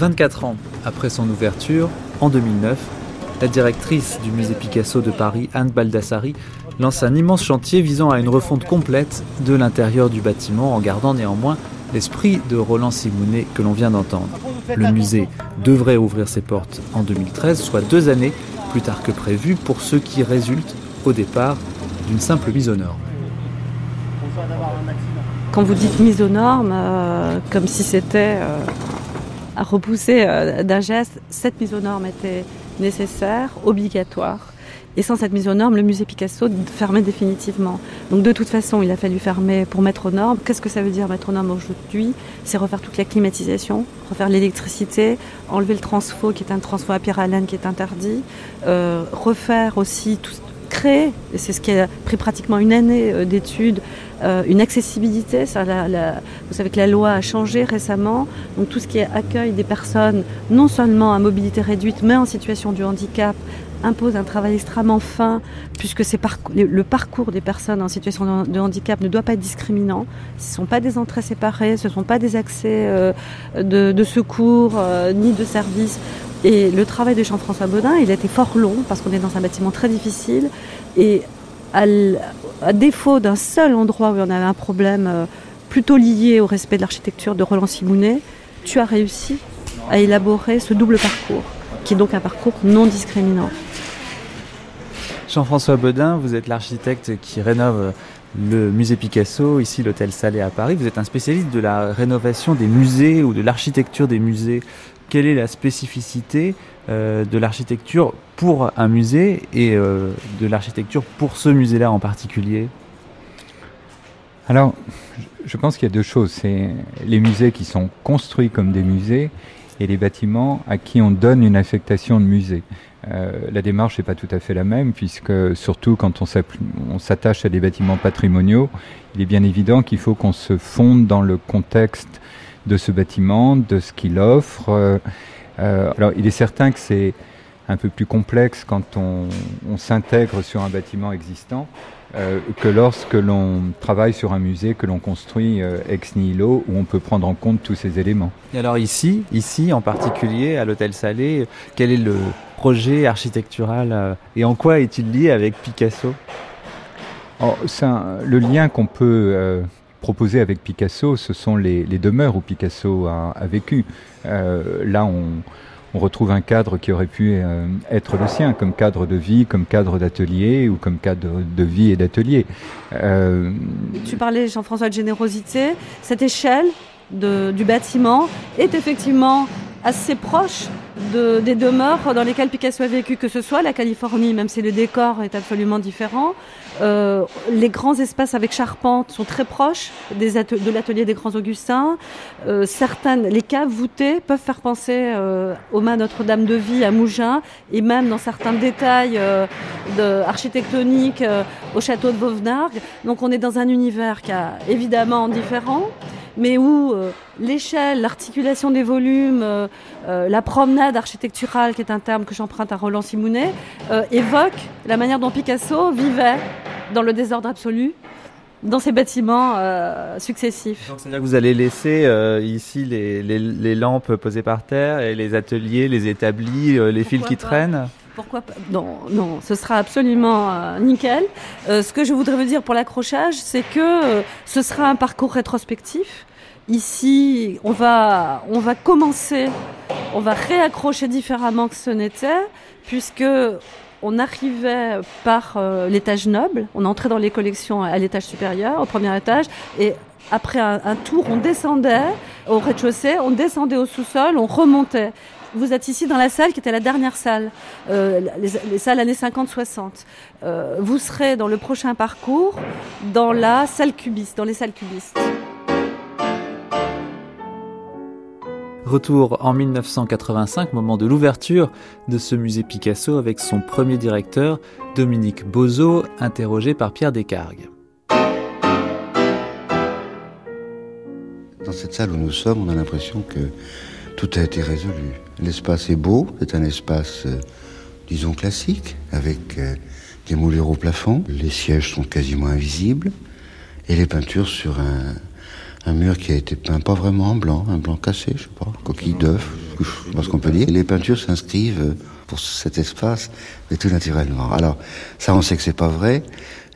24 ans après son ouverture, en 2009, la directrice du musée Picasso de Paris, Anne Baldassari, lance un immense chantier visant à une refonte complète de l'intérieur du bâtiment en gardant néanmoins l'esprit de Roland Simonet que l'on vient d'entendre. Le musée devrait ouvrir ses portes en 2013, soit deux années plus tard que prévu, pour ce qui résulte au départ d'une simple mise aux normes. Quand vous dites mise aux normes, euh, comme si c'était euh, à repousser euh, d'un geste. Cette mise aux normes était nécessaire, obligatoire. Et sans cette mise aux normes, le musée Picasso fermait définitivement. Donc de toute façon, il a fallu fermer pour mettre aux normes. Qu'est-ce que ça veut dire mettre aux normes aujourd'hui? C'est refaire toute la climatisation, refaire l'électricité, enlever le transfo qui est un transfo à pyralène qui est interdit, euh, refaire aussi tout, créer, c'est ce qui a pris pratiquement une année euh, d'études, euh, une accessibilité. Vous savez que la loi a changé récemment, donc tout ce qui est accueil des personnes, non seulement à mobilité réduite, mais en situation de handicap, impose un travail extrêmement fin, puisque le parcours des personnes en situation de handicap ne doit pas être discriminant. Ce ne sont pas des entrées séparées, ce ne sont pas des accès euh, de, secours ni de services. Et le travail de Jean-François Baudin, il a été fort long parce qu'on est dans un bâtiment très difficile. Et à, défaut d'un seul endroit où on avait un problème euh, plutôt lié au respect de l'architecture de Roland Simounet, tu as réussi à élaborer ce double parcours, qui est donc un parcours non discriminant. Jean-François Baudin, vous êtes l'architecte qui rénove le musée Picasso, ici l'hôtel Salé à Paris. Vous êtes un spécialiste de la rénovation des musées ou de l'architecture des musées quelle est la spécificité euh, de l'architecture pour un musée et euh, de l'architecture pour ce musée-là en particulier Alors, je pense qu'il y a deux choses. C'est les musées qui sont construits comme des musées et les bâtiments à qui on donne une affectation de musée. Euh, la démarche n'est pas tout à fait la même, puisque surtout quand on s'attache à des bâtiments patrimoniaux, il est bien évident qu'il faut qu'on se fonde dans le contexte de ce bâtiment, de ce qu'il offre. Euh, alors, il est certain que c'est un peu plus complexe quand on, s'intègre sur un bâtiment existant euh, que lorsque l'on travaille sur un musée que l'on construit ex nihilo où on peut prendre en compte tous ces éléments. Et alors ici, ici en particulier à l'hôtel Salé, quel est le projet architectural et en quoi est-il lié avec Picasso? Oh, Le lien qu'on peut proposé avec Picasso, ce sont les, demeures où Picasso a, vécu. Euh, là, on, retrouve un cadre qui aurait pu euh, être le sien, comme cadre de vie, comme cadre d'atelier ou comme cadre de vie et d'atelier. Euh, tu parlais, Jean-François, de générosité. Cette échelle du bâtiment est effectivement assez proche de, des demeures dans lesquelles Picasso a vécu, que ce soit la Californie, même si le décor est absolument différent. Euh, les grands espaces avec charpente sont très proches des de l'atelier des Grands Augustins. Euh, certaines, les caves voûtées peuvent faire penser euh, au mât Notre-Dame de Vie à Mougins et même dans certains détails euh, de, architectoniques euh, au château de Vauvenargues. Donc on est dans un univers qui a évidemment différent mais où euh, l'échelle, l'articulation des volumes, euh, euh, la promenade architecturale, qui est un terme que j'emprunte à Roland Simounet, évoque la manière dont Picasso vivait dans le désordre absolu dans ces bâtiments successifs. c'est-à-dire que vous allez laisser ici les, les, lampes posées par terre et les ateliers, les établis, les fils qui traînent pourquoi pas Non, non, ce sera absolument nickel. ce que je voudrais vous dire pour l'accrochage, c'est que ce sera un parcours rétrospectif. Ici, on va, on va commencer, on va réaccrocher différemment que ce n'était, puisque on arrivait par euh, l'étage noble, on entrait dans les collections à l'étage supérieur, au premier étage, et après un tour, on descendait au rez-de-chaussée, on descendait au sous-sol, on remontait. Vous êtes ici dans la salle qui était la dernière salle, euh, les, les, salles années 50-60. Euh, vous serez dans le prochain parcours dans la salle cubiste, dans les salles cubistes. Retour en 1985, moment de l'ouverture de ce musée Picasso avec son premier directeur, Dominique Bozo, interrogé par Pierre Descargues. Dans cette salle où nous sommes, on a l'impression que tout a été résolu. L'espace est beau, c'est un espace, euh, disons, classique, avec euh, des moulures au plafond. Les sièges sont quasiment invisibles, et les peintures sur un, un mur qui a été peint pas vraiment en blanc, un blanc cassé, je sais pas, coquille d'œuf, je sais pas ce qu'on peut dire. Et les peintures s'inscrivent euh, pour cet espace, mais tout naturellement. Alors, ça, on sait que c'est pas vrai,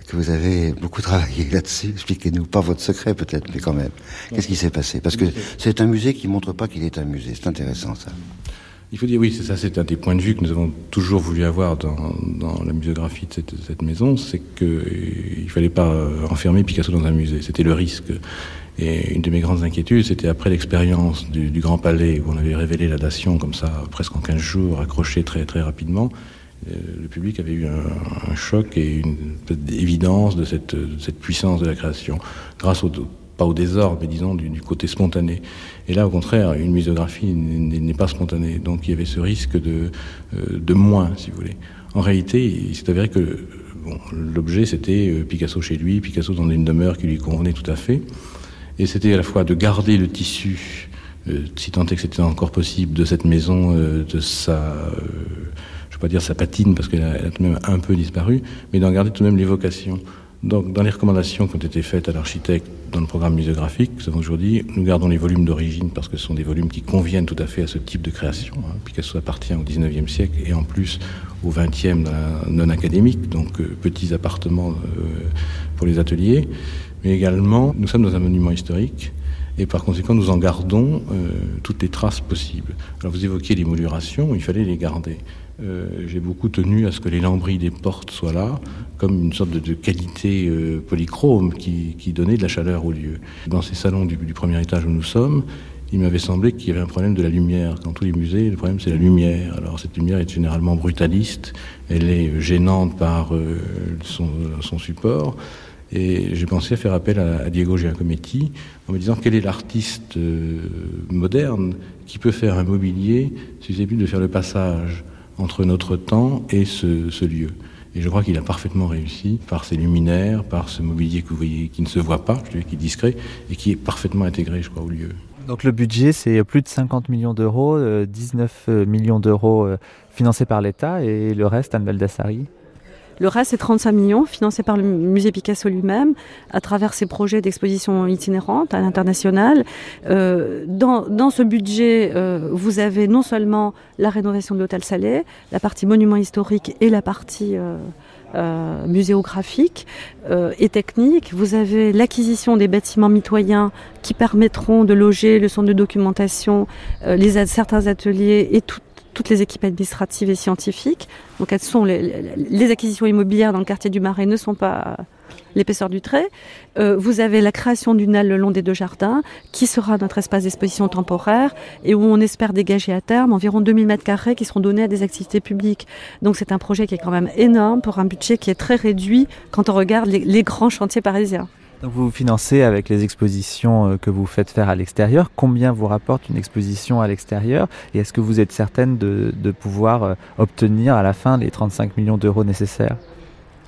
que vous avez beaucoup travaillé là-dessus. Expliquez-nous, pas votre secret peut-être, mais quand même. Qu'est-ce qui s'est passé? Parce que c'est un musée qui montre pas qu'il est un musée. C'est intéressant, ça. Il faut dire, oui, c'est ça, c'est un des points de vue que nous avons toujours voulu avoir dans, la muséographie de cette, maison, c'est qu'il ne fallait pas enfermer Picasso dans un musée. C'était le risque. Et une de mes grandes inquiétudes, c'était après l'expérience du, Grand Palais, où on avait révélé la dation comme ça, presque en 15 jours, accrochée très très rapidement. Euh, le public avait eu un, un choc et une évidence de cette, de cette, puissance de la création, grâce au pas au désordre, mais disons du, côté spontané. Et là, au contraire, une muséographie n'est pas spontanée. Donc il y avait ce risque de, euh, de moins, si vous voulez. En réalité, il s'est avéré que l'objet, c'était euh, Picasso chez lui, Picasso dans une demeure qui lui convenait tout à fait. Et c'était à la fois de garder le tissu, euh, si tant est que c'était encore possible, de cette maison, de sa, je ne dire sa patine, parce qu'elle a, a, tout de même un peu disparu, mais d'en garder tout de même l'évocation. Donc, dans les recommandations qui ont été faites à l'architecte dans le programme muséographique, nous avons toujours dit, nous gardons les volumes d'origine parce que ce sont des volumes qui conviennent tout à fait à ce type de création. Hein. Picasso appartient au 19e siècle et en plus au 20e non académique, donc euh, petits appartements euh, pour les ateliers. Mais également, nous sommes dans un monument historique et par conséquent, nous en gardons euh, toutes les traces possibles. Alors, vous évoquiez les moulurations, il fallait les garder. Euh, j'ai beaucoup tenu à ce que les lambris des portes soient là, comme une sorte de, qualité euh, polychrome qui, donnait de la chaleur au lieu. Dans ces salons du, premier étage où nous sommes, il m'avait semblé qu'il y avait un problème de la lumière. Dans tous les musées, le problème c'est la lumière. Alors cette lumière est généralement brutaliste, elle est gênante par euh, son, support. Et j'ai pensé à faire appel à, Diego Giacometti en me disant quel est l'artiste moderne qui peut faire un mobilier susceptible de faire le passage entre notre temps et ce, lieu. Et je crois qu'il a parfaitement réussi par ses luminaires, par ce mobilier que vous voyez qui ne se voit pas, je qui est discret, et qui est parfaitement intégré, je crois, au lieu. Donc le budget, c'est plus de 50 millions d'euros, euh, 19 millions d'euros euh, financés par l'État, et le reste, Anne Baldassari le reste, c'est 35 millions financés par le musée Picasso lui-même à travers ses projets d'exposition itinérantes à l'international. Euh, dans, ce budget, euh, vous avez non seulement la rénovation de l'hôtel Salé, la partie monument historique et la partie euh, muséographique et technique. Vous avez l'acquisition des bâtiments mitoyens qui permettront de loger le centre de documentation, certains ateliers et tout, toutes les équipes administratives et scientifiques. Donc elles sont les, acquisitions immobilières dans le quartier du Marais ne sont pas l'épaisseur du trait. Euh, vous avez la création d'une aile le long des deux jardins qui sera notre espace d'exposition temporaire et où on espère dégager à terme environ 2000 mètres carrés qui seront donnés à des activités publiques. Donc c'est un projet qui est quand même énorme pour un budget qui est très réduit quand on regarde les grands chantiers parisiens. Donc vous vous financez avec les expositions euh, que vous faites faire à l'extérieur. Combien vous rapporte une exposition à l'extérieur? Et est-ce que vous êtes certaine de, de, pouvoir euh, obtenir à la fin les 35 millions d'euros nécessaires?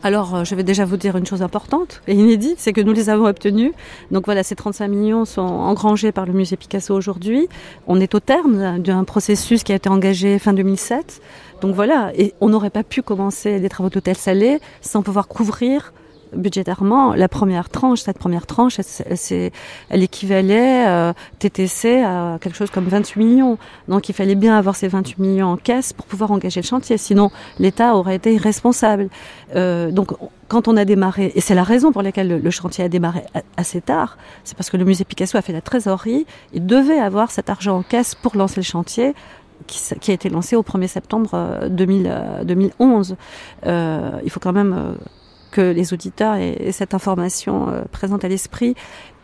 Alors, je vais déjà vous dire une chose importante et inédite, c'est que nous les avons obtenus. Donc voilà, ces 35 millions sont engrangés par le musée Picasso aujourd'hui. On est au terme d'un processus qui a été engagé fin 2007. Donc voilà, et on n'aurait pas pu commencer les travaux d'hôtel Salé sans pouvoir couvrir budgétairement, la première tranche, cette première tranche, elle, elle équivalait euh, TTC à quelque chose comme 28 millions. Donc il fallait bien avoir ces 28 millions en caisse pour pouvoir engager le chantier, sinon l'État aurait été irresponsable. Euh, donc quand on a démarré, et c'est la raison pour laquelle le, le chantier a démarré assez tard, c'est parce que le musée Picasso a fait la trésorerie, il devait avoir cet argent en caisse pour lancer le chantier qui, a été lancé au 1er septembre 2011. il faut quand même que les auditeurs aient, cette information présente à l'esprit.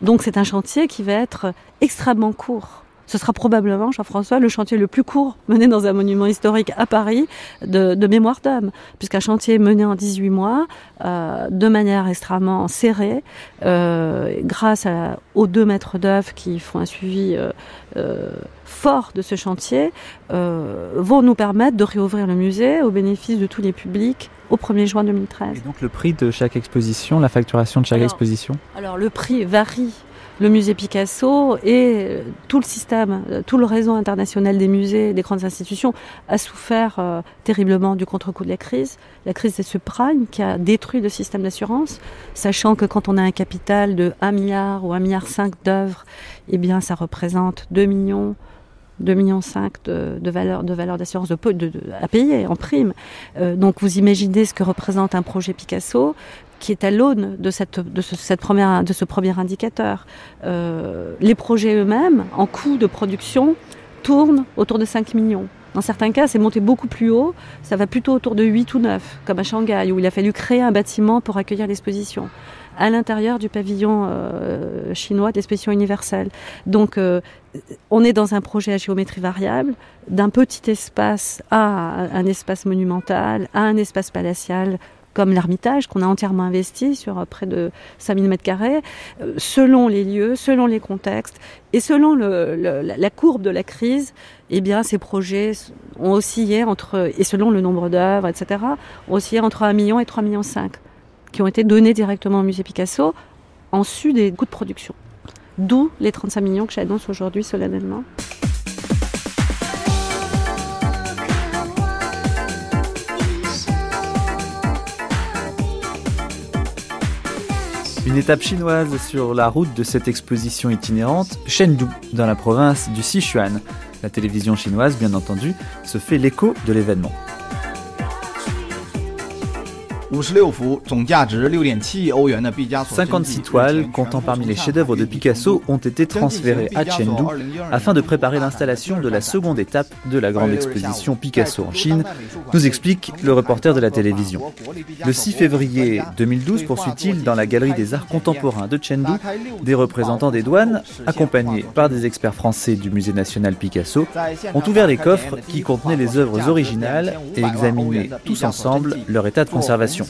Donc c'est un chantier qui va être extrêmement court ce sera probablement, Jean-François, le chantier le plus court mené dans un monument historique à Paris de, mémoire d'homme, puisqu'un chantier mené en 18 mois, euh, de manière extrêmement serrée, euh, grâce aux deux maîtres d'œuvre qui font un suivi euh, fort de ce chantier, vont nous permettre de réouvrir le musée au bénéfice de tous les publics au 1er juin 2013. Et donc le prix de chaque exposition, la facturation de chaque exposition Alors le prix varie le musée Picasso et tout le système, tout le réseau international des musées, des grandes institutions a souffert euh, terriblement du contre-coup de la crise. La crise des subprimes qui a détruit le système d'assurance, sachant que quand on a un capital de 1 milliard ou 1 milliard 5 d'œuvres, eh bien ça représente 2 millions 2,5 millions de, de valeur de valeur d'assurance à payer en prime. Euh, donc vous imaginez ce que représente un projet Picasso qui est à l'aune de ce premier indicateur. Euh, les projets eux-mêmes, en coût de production, tournent autour de 5 millions. Dans certains cas, c'est monté beaucoup plus haut, ça va plutôt autour de 8 ou 9, comme à Shanghai, où il a fallu créer un bâtiment pour accueillir l'exposition, à l'intérieur du pavillon euh, chinois de l'exposition universelle. Donc, euh, on est dans un projet à géométrie variable, d'un petit espace à un espace monumental, à un espace palatial, comme l'Ermitage, qu'on a entièrement investi sur près de 5000 mètres carrés, euh, selon les lieux, selon les contextes et selon la courbe de la crise, eh bien, ces projets ont oscillé entre, et selon le nombre d'œuvres, etc., ont oscillé entre 1 million et 3 millions 5, qui ont été donnés directement au musée Picasso en su des coûts de production. D'où les 35 millions que j'annonce aujourd'hui solennellement. Une étape chinoise sur la route de cette exposition itinérante, Chengdu, dans la province du Sichuan. La télévision chinoise, bien entendu, se fait l'écho de l'événement. 56 toiles, comptant parmi les chefs-d'œuvre de Picasso, ont été transférées à Chengdu afin de préparer l'installation de la seconde étape de la grande exposition Picasso en Chine, nous explique le reporter de la télévision. Le 6 février 2012, poursuit-il, dans la Galerie des Arts Contemporains de Chengdu, des représentants des douanes, accompagnés par des experts français du Musée national Picasso, ont ouvert les coffres qui contenaient les œuvres originales et examiné tous ensemble leur état de conservation.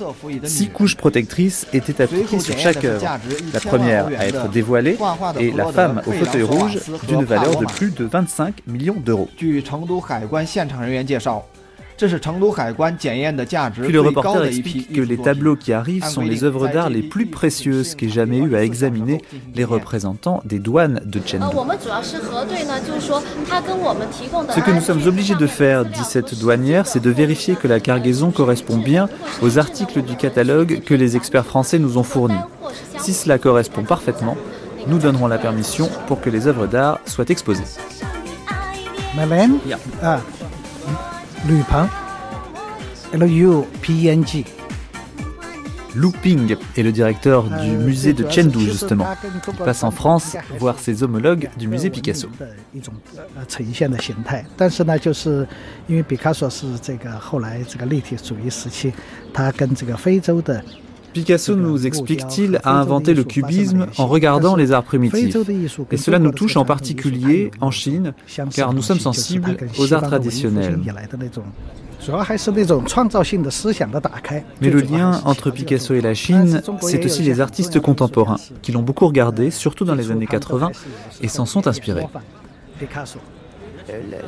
Six couches protectrices étaient appliquées sur chaque œuvre. La première à être dévoilée est La femme au fauteuil rouge d'une valeur de plus de 25 millions d'euros. Puis le reporter explique que les tableaux qui arrivent sont les œuvres d'art les plus précieuses qu'aient jamais eu à examiner les représentants des douanes de Chengdu. Ce que nous sommes obligés de faire, dit cette douanière, c'est de vérifier que la cargaison correspond bien aux articles du catalogue que les experts français nous ont fournis. Si cela correspond parfaitement, nous donnerons la permission pour que les œuvres d'art soient exposées. Marlène ah. Lupin, L-U-P-N-G. Looping est le directeur du musée de Chengdu justement. Il passe en France voir ses homologues du musée Picasso. Picasso nous explique-t-il a inventé le cubisme en regardant les arts primitifs? Et cela nous touche en particulier en Chine, car nous sommes sensibles aux arts traditionnels. Mais le lien entre Picasso et la Chine, c'est aussi les artistes contemporains, qui l'ont beaucoup regardé, surtout dans les années 80, et s'en sont inspirés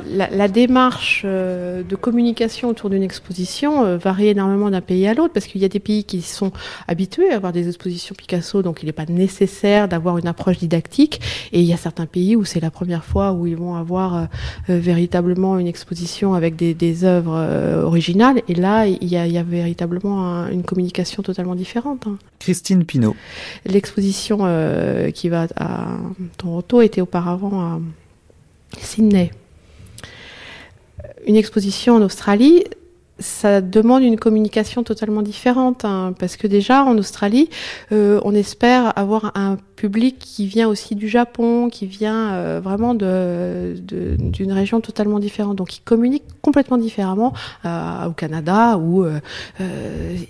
la, démarche euh, de communication autour d'une exposition euh, varie énormément d'un pays à l'autre parce qu'il y a des pays qui sont habitués à avoir des expositions Picasso, donc il n'est pas nécessaire d'avoir une approche didactique. Et il y a certains pays où c'est la première fois où ils vont avoir euh, véritablement une exposition avec des, œuvres originales. Et là, il y a, véritablement une communication totalement différente. Hein. Christine Pinault. L'exposition qui va à Toronto était auparavant à Sydney une exposition en Australie, ça demande une communication totalement différente, hein, parce que déjà en Australie, euh, on espère avoir un public qui vient aussi du Japon, qui vient euh, vraiment d'une région totalement différente, donc qui communique complètement différemment euh, au Canada, où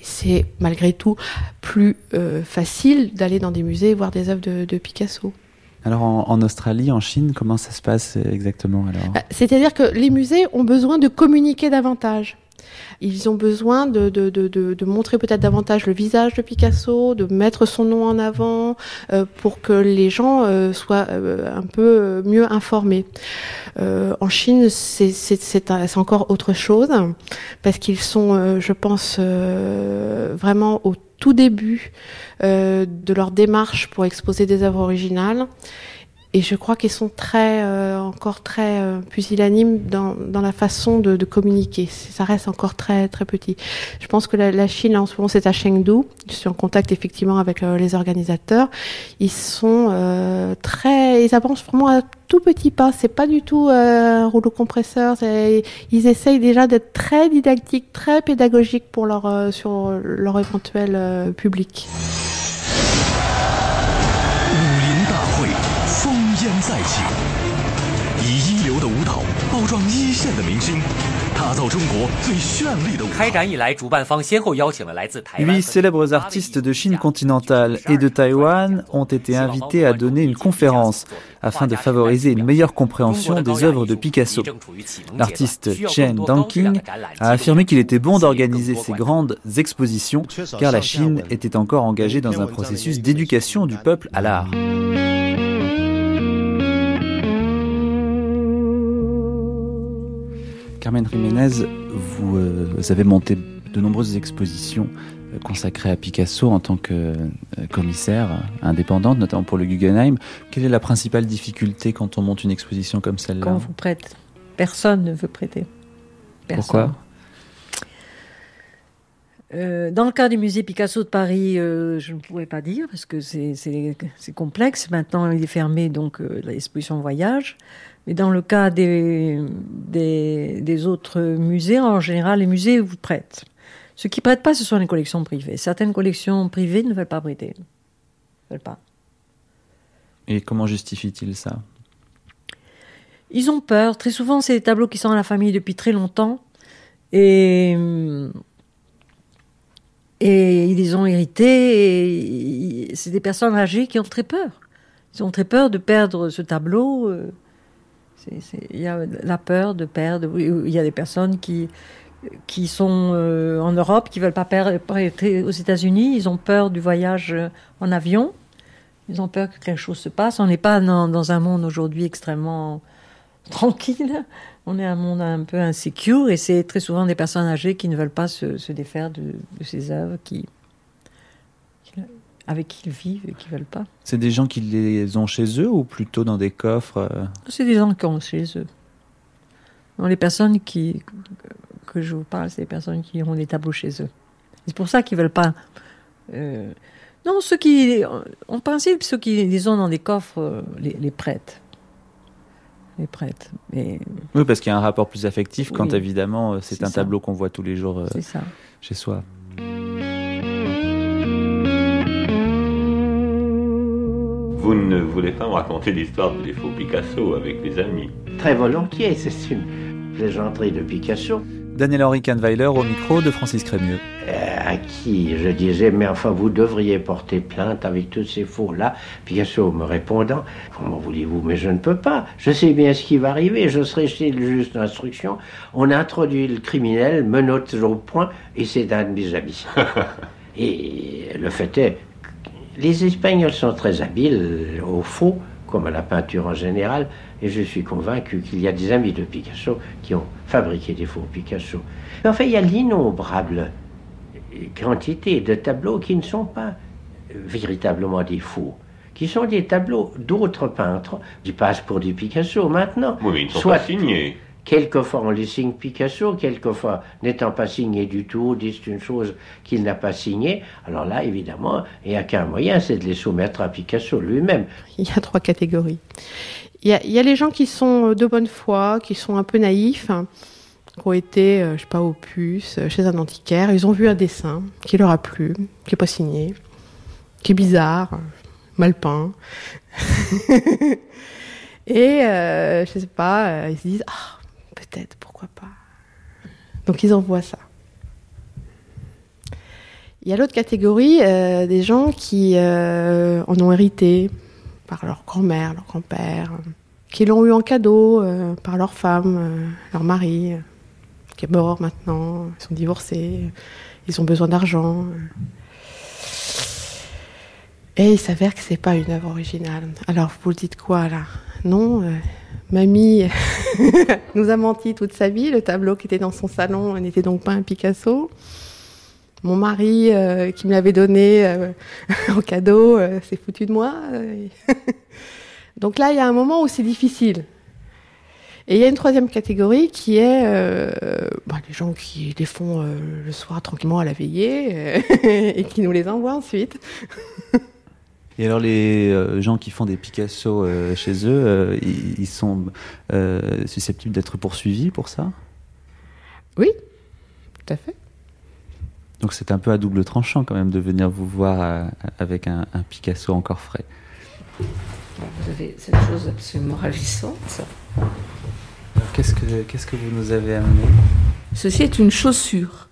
c'est malgré tout plus facile d'aller dans des musées et voir des œuvres de Picasso. Alors en, Australie, en Chine, comment ça se passe euh, exactement alors Bah, C'est-à-dire que les musées ont besoin de communiquer davantage. Ils ont besoin de, de, de, montrer peut-être davantage le visage de Picasso, de mettre son nom en avant, euh, pour que les gens euh, soient un peu mieux informés. En Chine, c'est encore autre chose, parce qu'ils sont, je pense, vraiment au tout début euh, de leur démarche pour exposer des œuvres originales. Et je crois qu'ils sont très, euh, encore très euh, pusillanimes dans, dans la façon de, de communiquer. Ça reste encore très, très petit. Je pense que la, la Chine, en ce moment, c'est à Chengdu. Je suis en contact effectivement avec euh, les organisateurs. Ils sont euh, très, ils avancent vraiment à tout petit pas. C'est pas du tout euh, un rouleau compresseur. Ils essayent déjà d'être très didactiques, très pédagogiques pour leur, euh, sur leur éventuel euh, public. 再起，以一流的舞蹈包装一线的明星，打造中国最绚丽的舞。开展以来，主办方先后邀请了来自台湾 Huit célèbres artistes de Chine continentale et de Taïwan ont été invités à donner une conférence afin de favoriser une meilleure compréhension des œuvres de Picasso. L'artiste Chen Dangqing a affirmé qu'il était bon d'organiser ces grandes expositions car la Chine était encore engagée dans un processus d'éducation du peuple à l'art. Carmen Jiménez, vous, euh, vous avez monté de nombreuses expositions euh, consacrées à Picasso en tant que euh, commissaire indépendante, notamment pour le Guggenheim. Quelle est la principale difficulté quand on monte une exposition comme celle-là? Quand on vous prête, personne ne veut prêter. Personne. Pourquoi? Euh, dans le cas du musée Picasso de Paris, euh, je ne pourrais pas dire parce que c'est- complexe. Maintenant, il est fermé, donc euh, l'exposition voyage. Mais dans le cas des, des, des autres musées, en général, les musées vous prêtent. Ceux qui prêtent pas, ce sont les collections privées. Certaines collections privées ne veulent pas prêter. Ne veulent pas. Et comment justifie-t-il ça? Ils ont peur. Très souvent, c'est des tableaux qui sont à la famille depuis très longtemps. Et, et ils les ont hérités. Et c'est des personnes âgées qui ont très peur. Ils ont très peur de perdre ce tableau. Il y a la peur de perdre. Il y a des personnes qui, qui sont euh, en Europe, qui veulent pas perdre aux États-Unis. Ils ont peur du voyage euh, en avion. Ils ont peur que quelque chose se passe. On n'est pas dans, dans un monde aujourd'hui extrêmement tranquille. On est un monde un peu insécure et c'est très souvent des personnes âgées qui ne veulent pas se, se défaire de, de ces œuvres qui- avec qui ils vivent et qui ne veulent pas. C'est des gens qui les ont chez eux ou plutôt dans des coffres euh C'est des gens qui ont chez eux. Les personnes qui, que je vous parle, c'est des personnes qui ont des tableaux chez eux. C'est pour ça qu'ils ne veulent pas. euh, non, ceux qui. En principe, ceux qui les ont dans des coffres euh, les, les prêtent. Les. Mais Oui, parce qu'il y a un rapport plus affectif quand évidemment c'est un ça. tableau qu'on voit tous les jours euh, chez soi. Vous ne voulez pas me raconter l'histoire des faux Picasso avec les amis Très volontiers, c'est une plaisanterie de Picasso. Daniel-Henri Kahnweiler au micro de Francis Crémieux. Euh, à qui je disais, mais enfin, vous devriez porter plainte avec tous ces faux-là. Picasso me répondant, comment voulez-vous, mais je ne peux pas. Je sais bien ce qui va arriver, je serai chez le juge d'instruction. On introduit le criminel, menottes au point, et c'est un de mes amis. et le fait est, les Espagnols sont très habiles au faux, comme à la peinture en général, et je suis convaincu qu'il y a des amis de Picasso qui ont fabriqué des faux Picasso. Mais enfin, il y a l'innombrable quantité de tableaux qui ne sont pas véritablement des faux, qui sont des tableaux d'autres peintres qui passent pour des Picasso maintenant. Oui, mais ils ne sont Soit pas signés. Quelquefois on les signe Picasso, quelquefois n'étant pas signé du tout, disent une chose qu'il n'a pas signée. Alors là, évidemment, il n'y a qu'un moyen, c'est de les soumettre à Picasso lui-même. Il y a trois catégories. Il y a, les gens qui sont de bonne foi, qui sont un peu naïfs, hein, qui ont été, euh, je sais pas, au puce, euh, chez un antiquaire. Ils ont vu un dessin qui leur a plu, qui est pas signé, qui est bizarre, euh, mal peint. Et euh, je sais pas, euh, ils se disent ah peut-être, pourquoi pas. Donc ils envoient ça. Il y a l'autre catégorie euh, des gens qui euh, en ont hérité par leur grand-mère, leur grand-père, qui l'ont eu en cadeau euh, par leur femme, leur mari, qui est mort maintenant, ils sont divorcés, ils ont besoin d'argent. Et il s'avère que c'est pas une œuvre originale. Alors vous dites quoi là? Non, euh, mamie nous a menti toute sa vie. Le tableau qui était dans son salon n'était donc pas un Picasso. Mon mari euh, qui me l'avait donné euh, en cadeau euh, s'est foutu de moi. euh. donc là, il y a un moment où c'est difficile. Et il y a une troisième catégorie qui est bah, les gens qui les font le soir tranquillement à la veillée et qui nous les envoient ensuite. Et alors les euh, gens qui font des Picasso euh, chez eux, euh, ils, ils sont euh, susceptibles d'être poursuivis pour ça? Oui, tout à fait. Donc c'est un peu à double tranchant quand même de venir vous voir euh, avec un, un Picasso encore frais. Vous avez cette chose absolument ravissante. Alors, Qu'est-ce que qu'est-ce que vous nous avez amené? Ceci est une chaussure,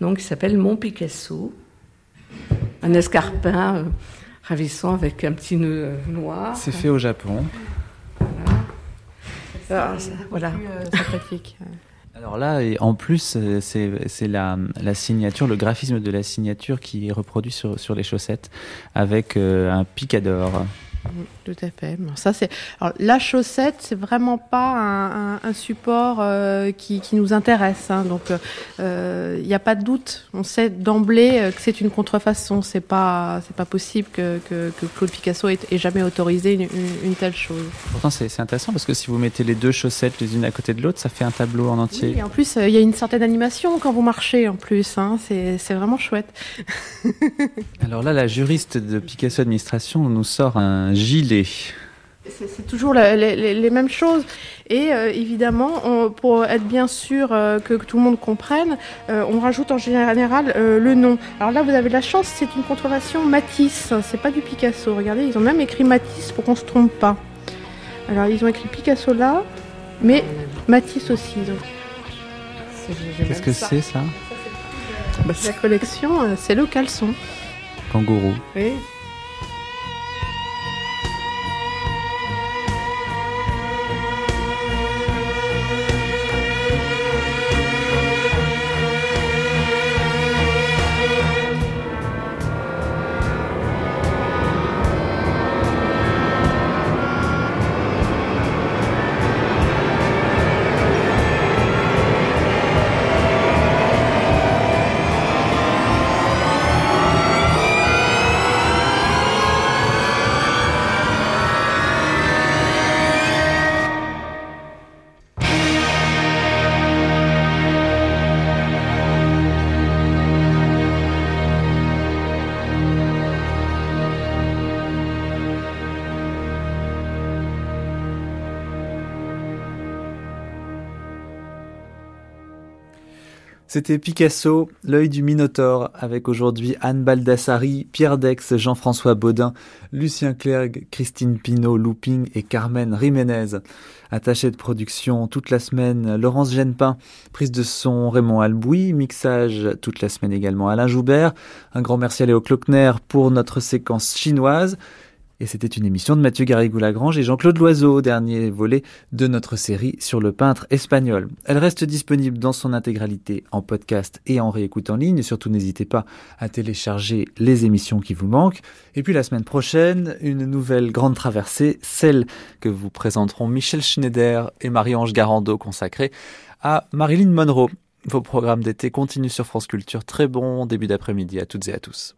donc qui s'appelle Mon Picasso. Un escarpin euh, ravissant avec un petit nœud euh, noir. C'est fait au Japon. Ah, ça- voilà. sympathique. Alors là, et en plus, euh, c'est la, la signature, le graphisme de la signature qui est reproduit sur, sur les chaussettes avec euh, un picador. Mm, Tout à fait. Bon, ça c'est. Alors la chaussette, c'est vraiment pas un, un- un support euh, qui, qui nous intéresse. hein. Donc il n'y a pas de doute. On sait d'emblée euh, que c'est une contrefaçon. C'est pas c'est pas possible que, que, que Claude Picasso ait, ait jamais autorisé une, une- une telle chose. Pourtant, c'est c'est intéressant parce que si vous mettez les deux chaussettes les unes à côté de l'autre, ça fait un tableau en entier. Et en plus, euh, il y a une certaine animation quand vous marchez. En plus, hein. c'est c'est vraiment chouette. Alors là, la juriste de Picasso Administration nous sort un gilet. C'est c'est toujours la- les, les- les mêmes choses. Et euh, évidemment, on- pour être bien sûr euh, que, que tout le monde comprenne, euh, on rajoute en général le nom. Alors là, vous avez de la chance, c'est une contrefaçon Matisse. C'est pas du Picasso. Regardez, ils ont même écrit Matisse pour qu'on se trompe pas. Alors ils ont écrit Picasso là, mais Matisse aussi. Qu'est-ce que c'est ça? Bah, La collection, c'est le caleçon. Kangourou. Oui. C'était Picasso, l'œil du Minotaure, avec aujourd'hui Anne Baldassari, Pierre Dex, Jean-François Baudin, Lucien Clergue, Christine Pinault, Looping et Carmen Jiménez. Attaché de production toute la semaine, Laurence Genepin, prise de son Raymond Albouy, mixage toute la semaine également Alain Joubert. Un grand merci à Léo Klockner pour notre séquence chinoise. Et c'était une émission de Mathieu Garrigou-Lagrange et Jean-Claude Loiseau, dernier volet de notre série sur le peintre espagnol. Elle reste disponible dans son intégralité en podcast et en réécoute en ligne. Surtout, n'hésitez pas à télécharger les émissions qui vous manquent. Et puis la semaine prochaine, une nouvelle grande traversée, celle que vous présenteront Michel Schneider et Marie-Ange Garando, consacrée à Marilyn Monroe. Vos programmes d'été continuent sur France Culture. Très bon début d'après-midi à toutes et à tous.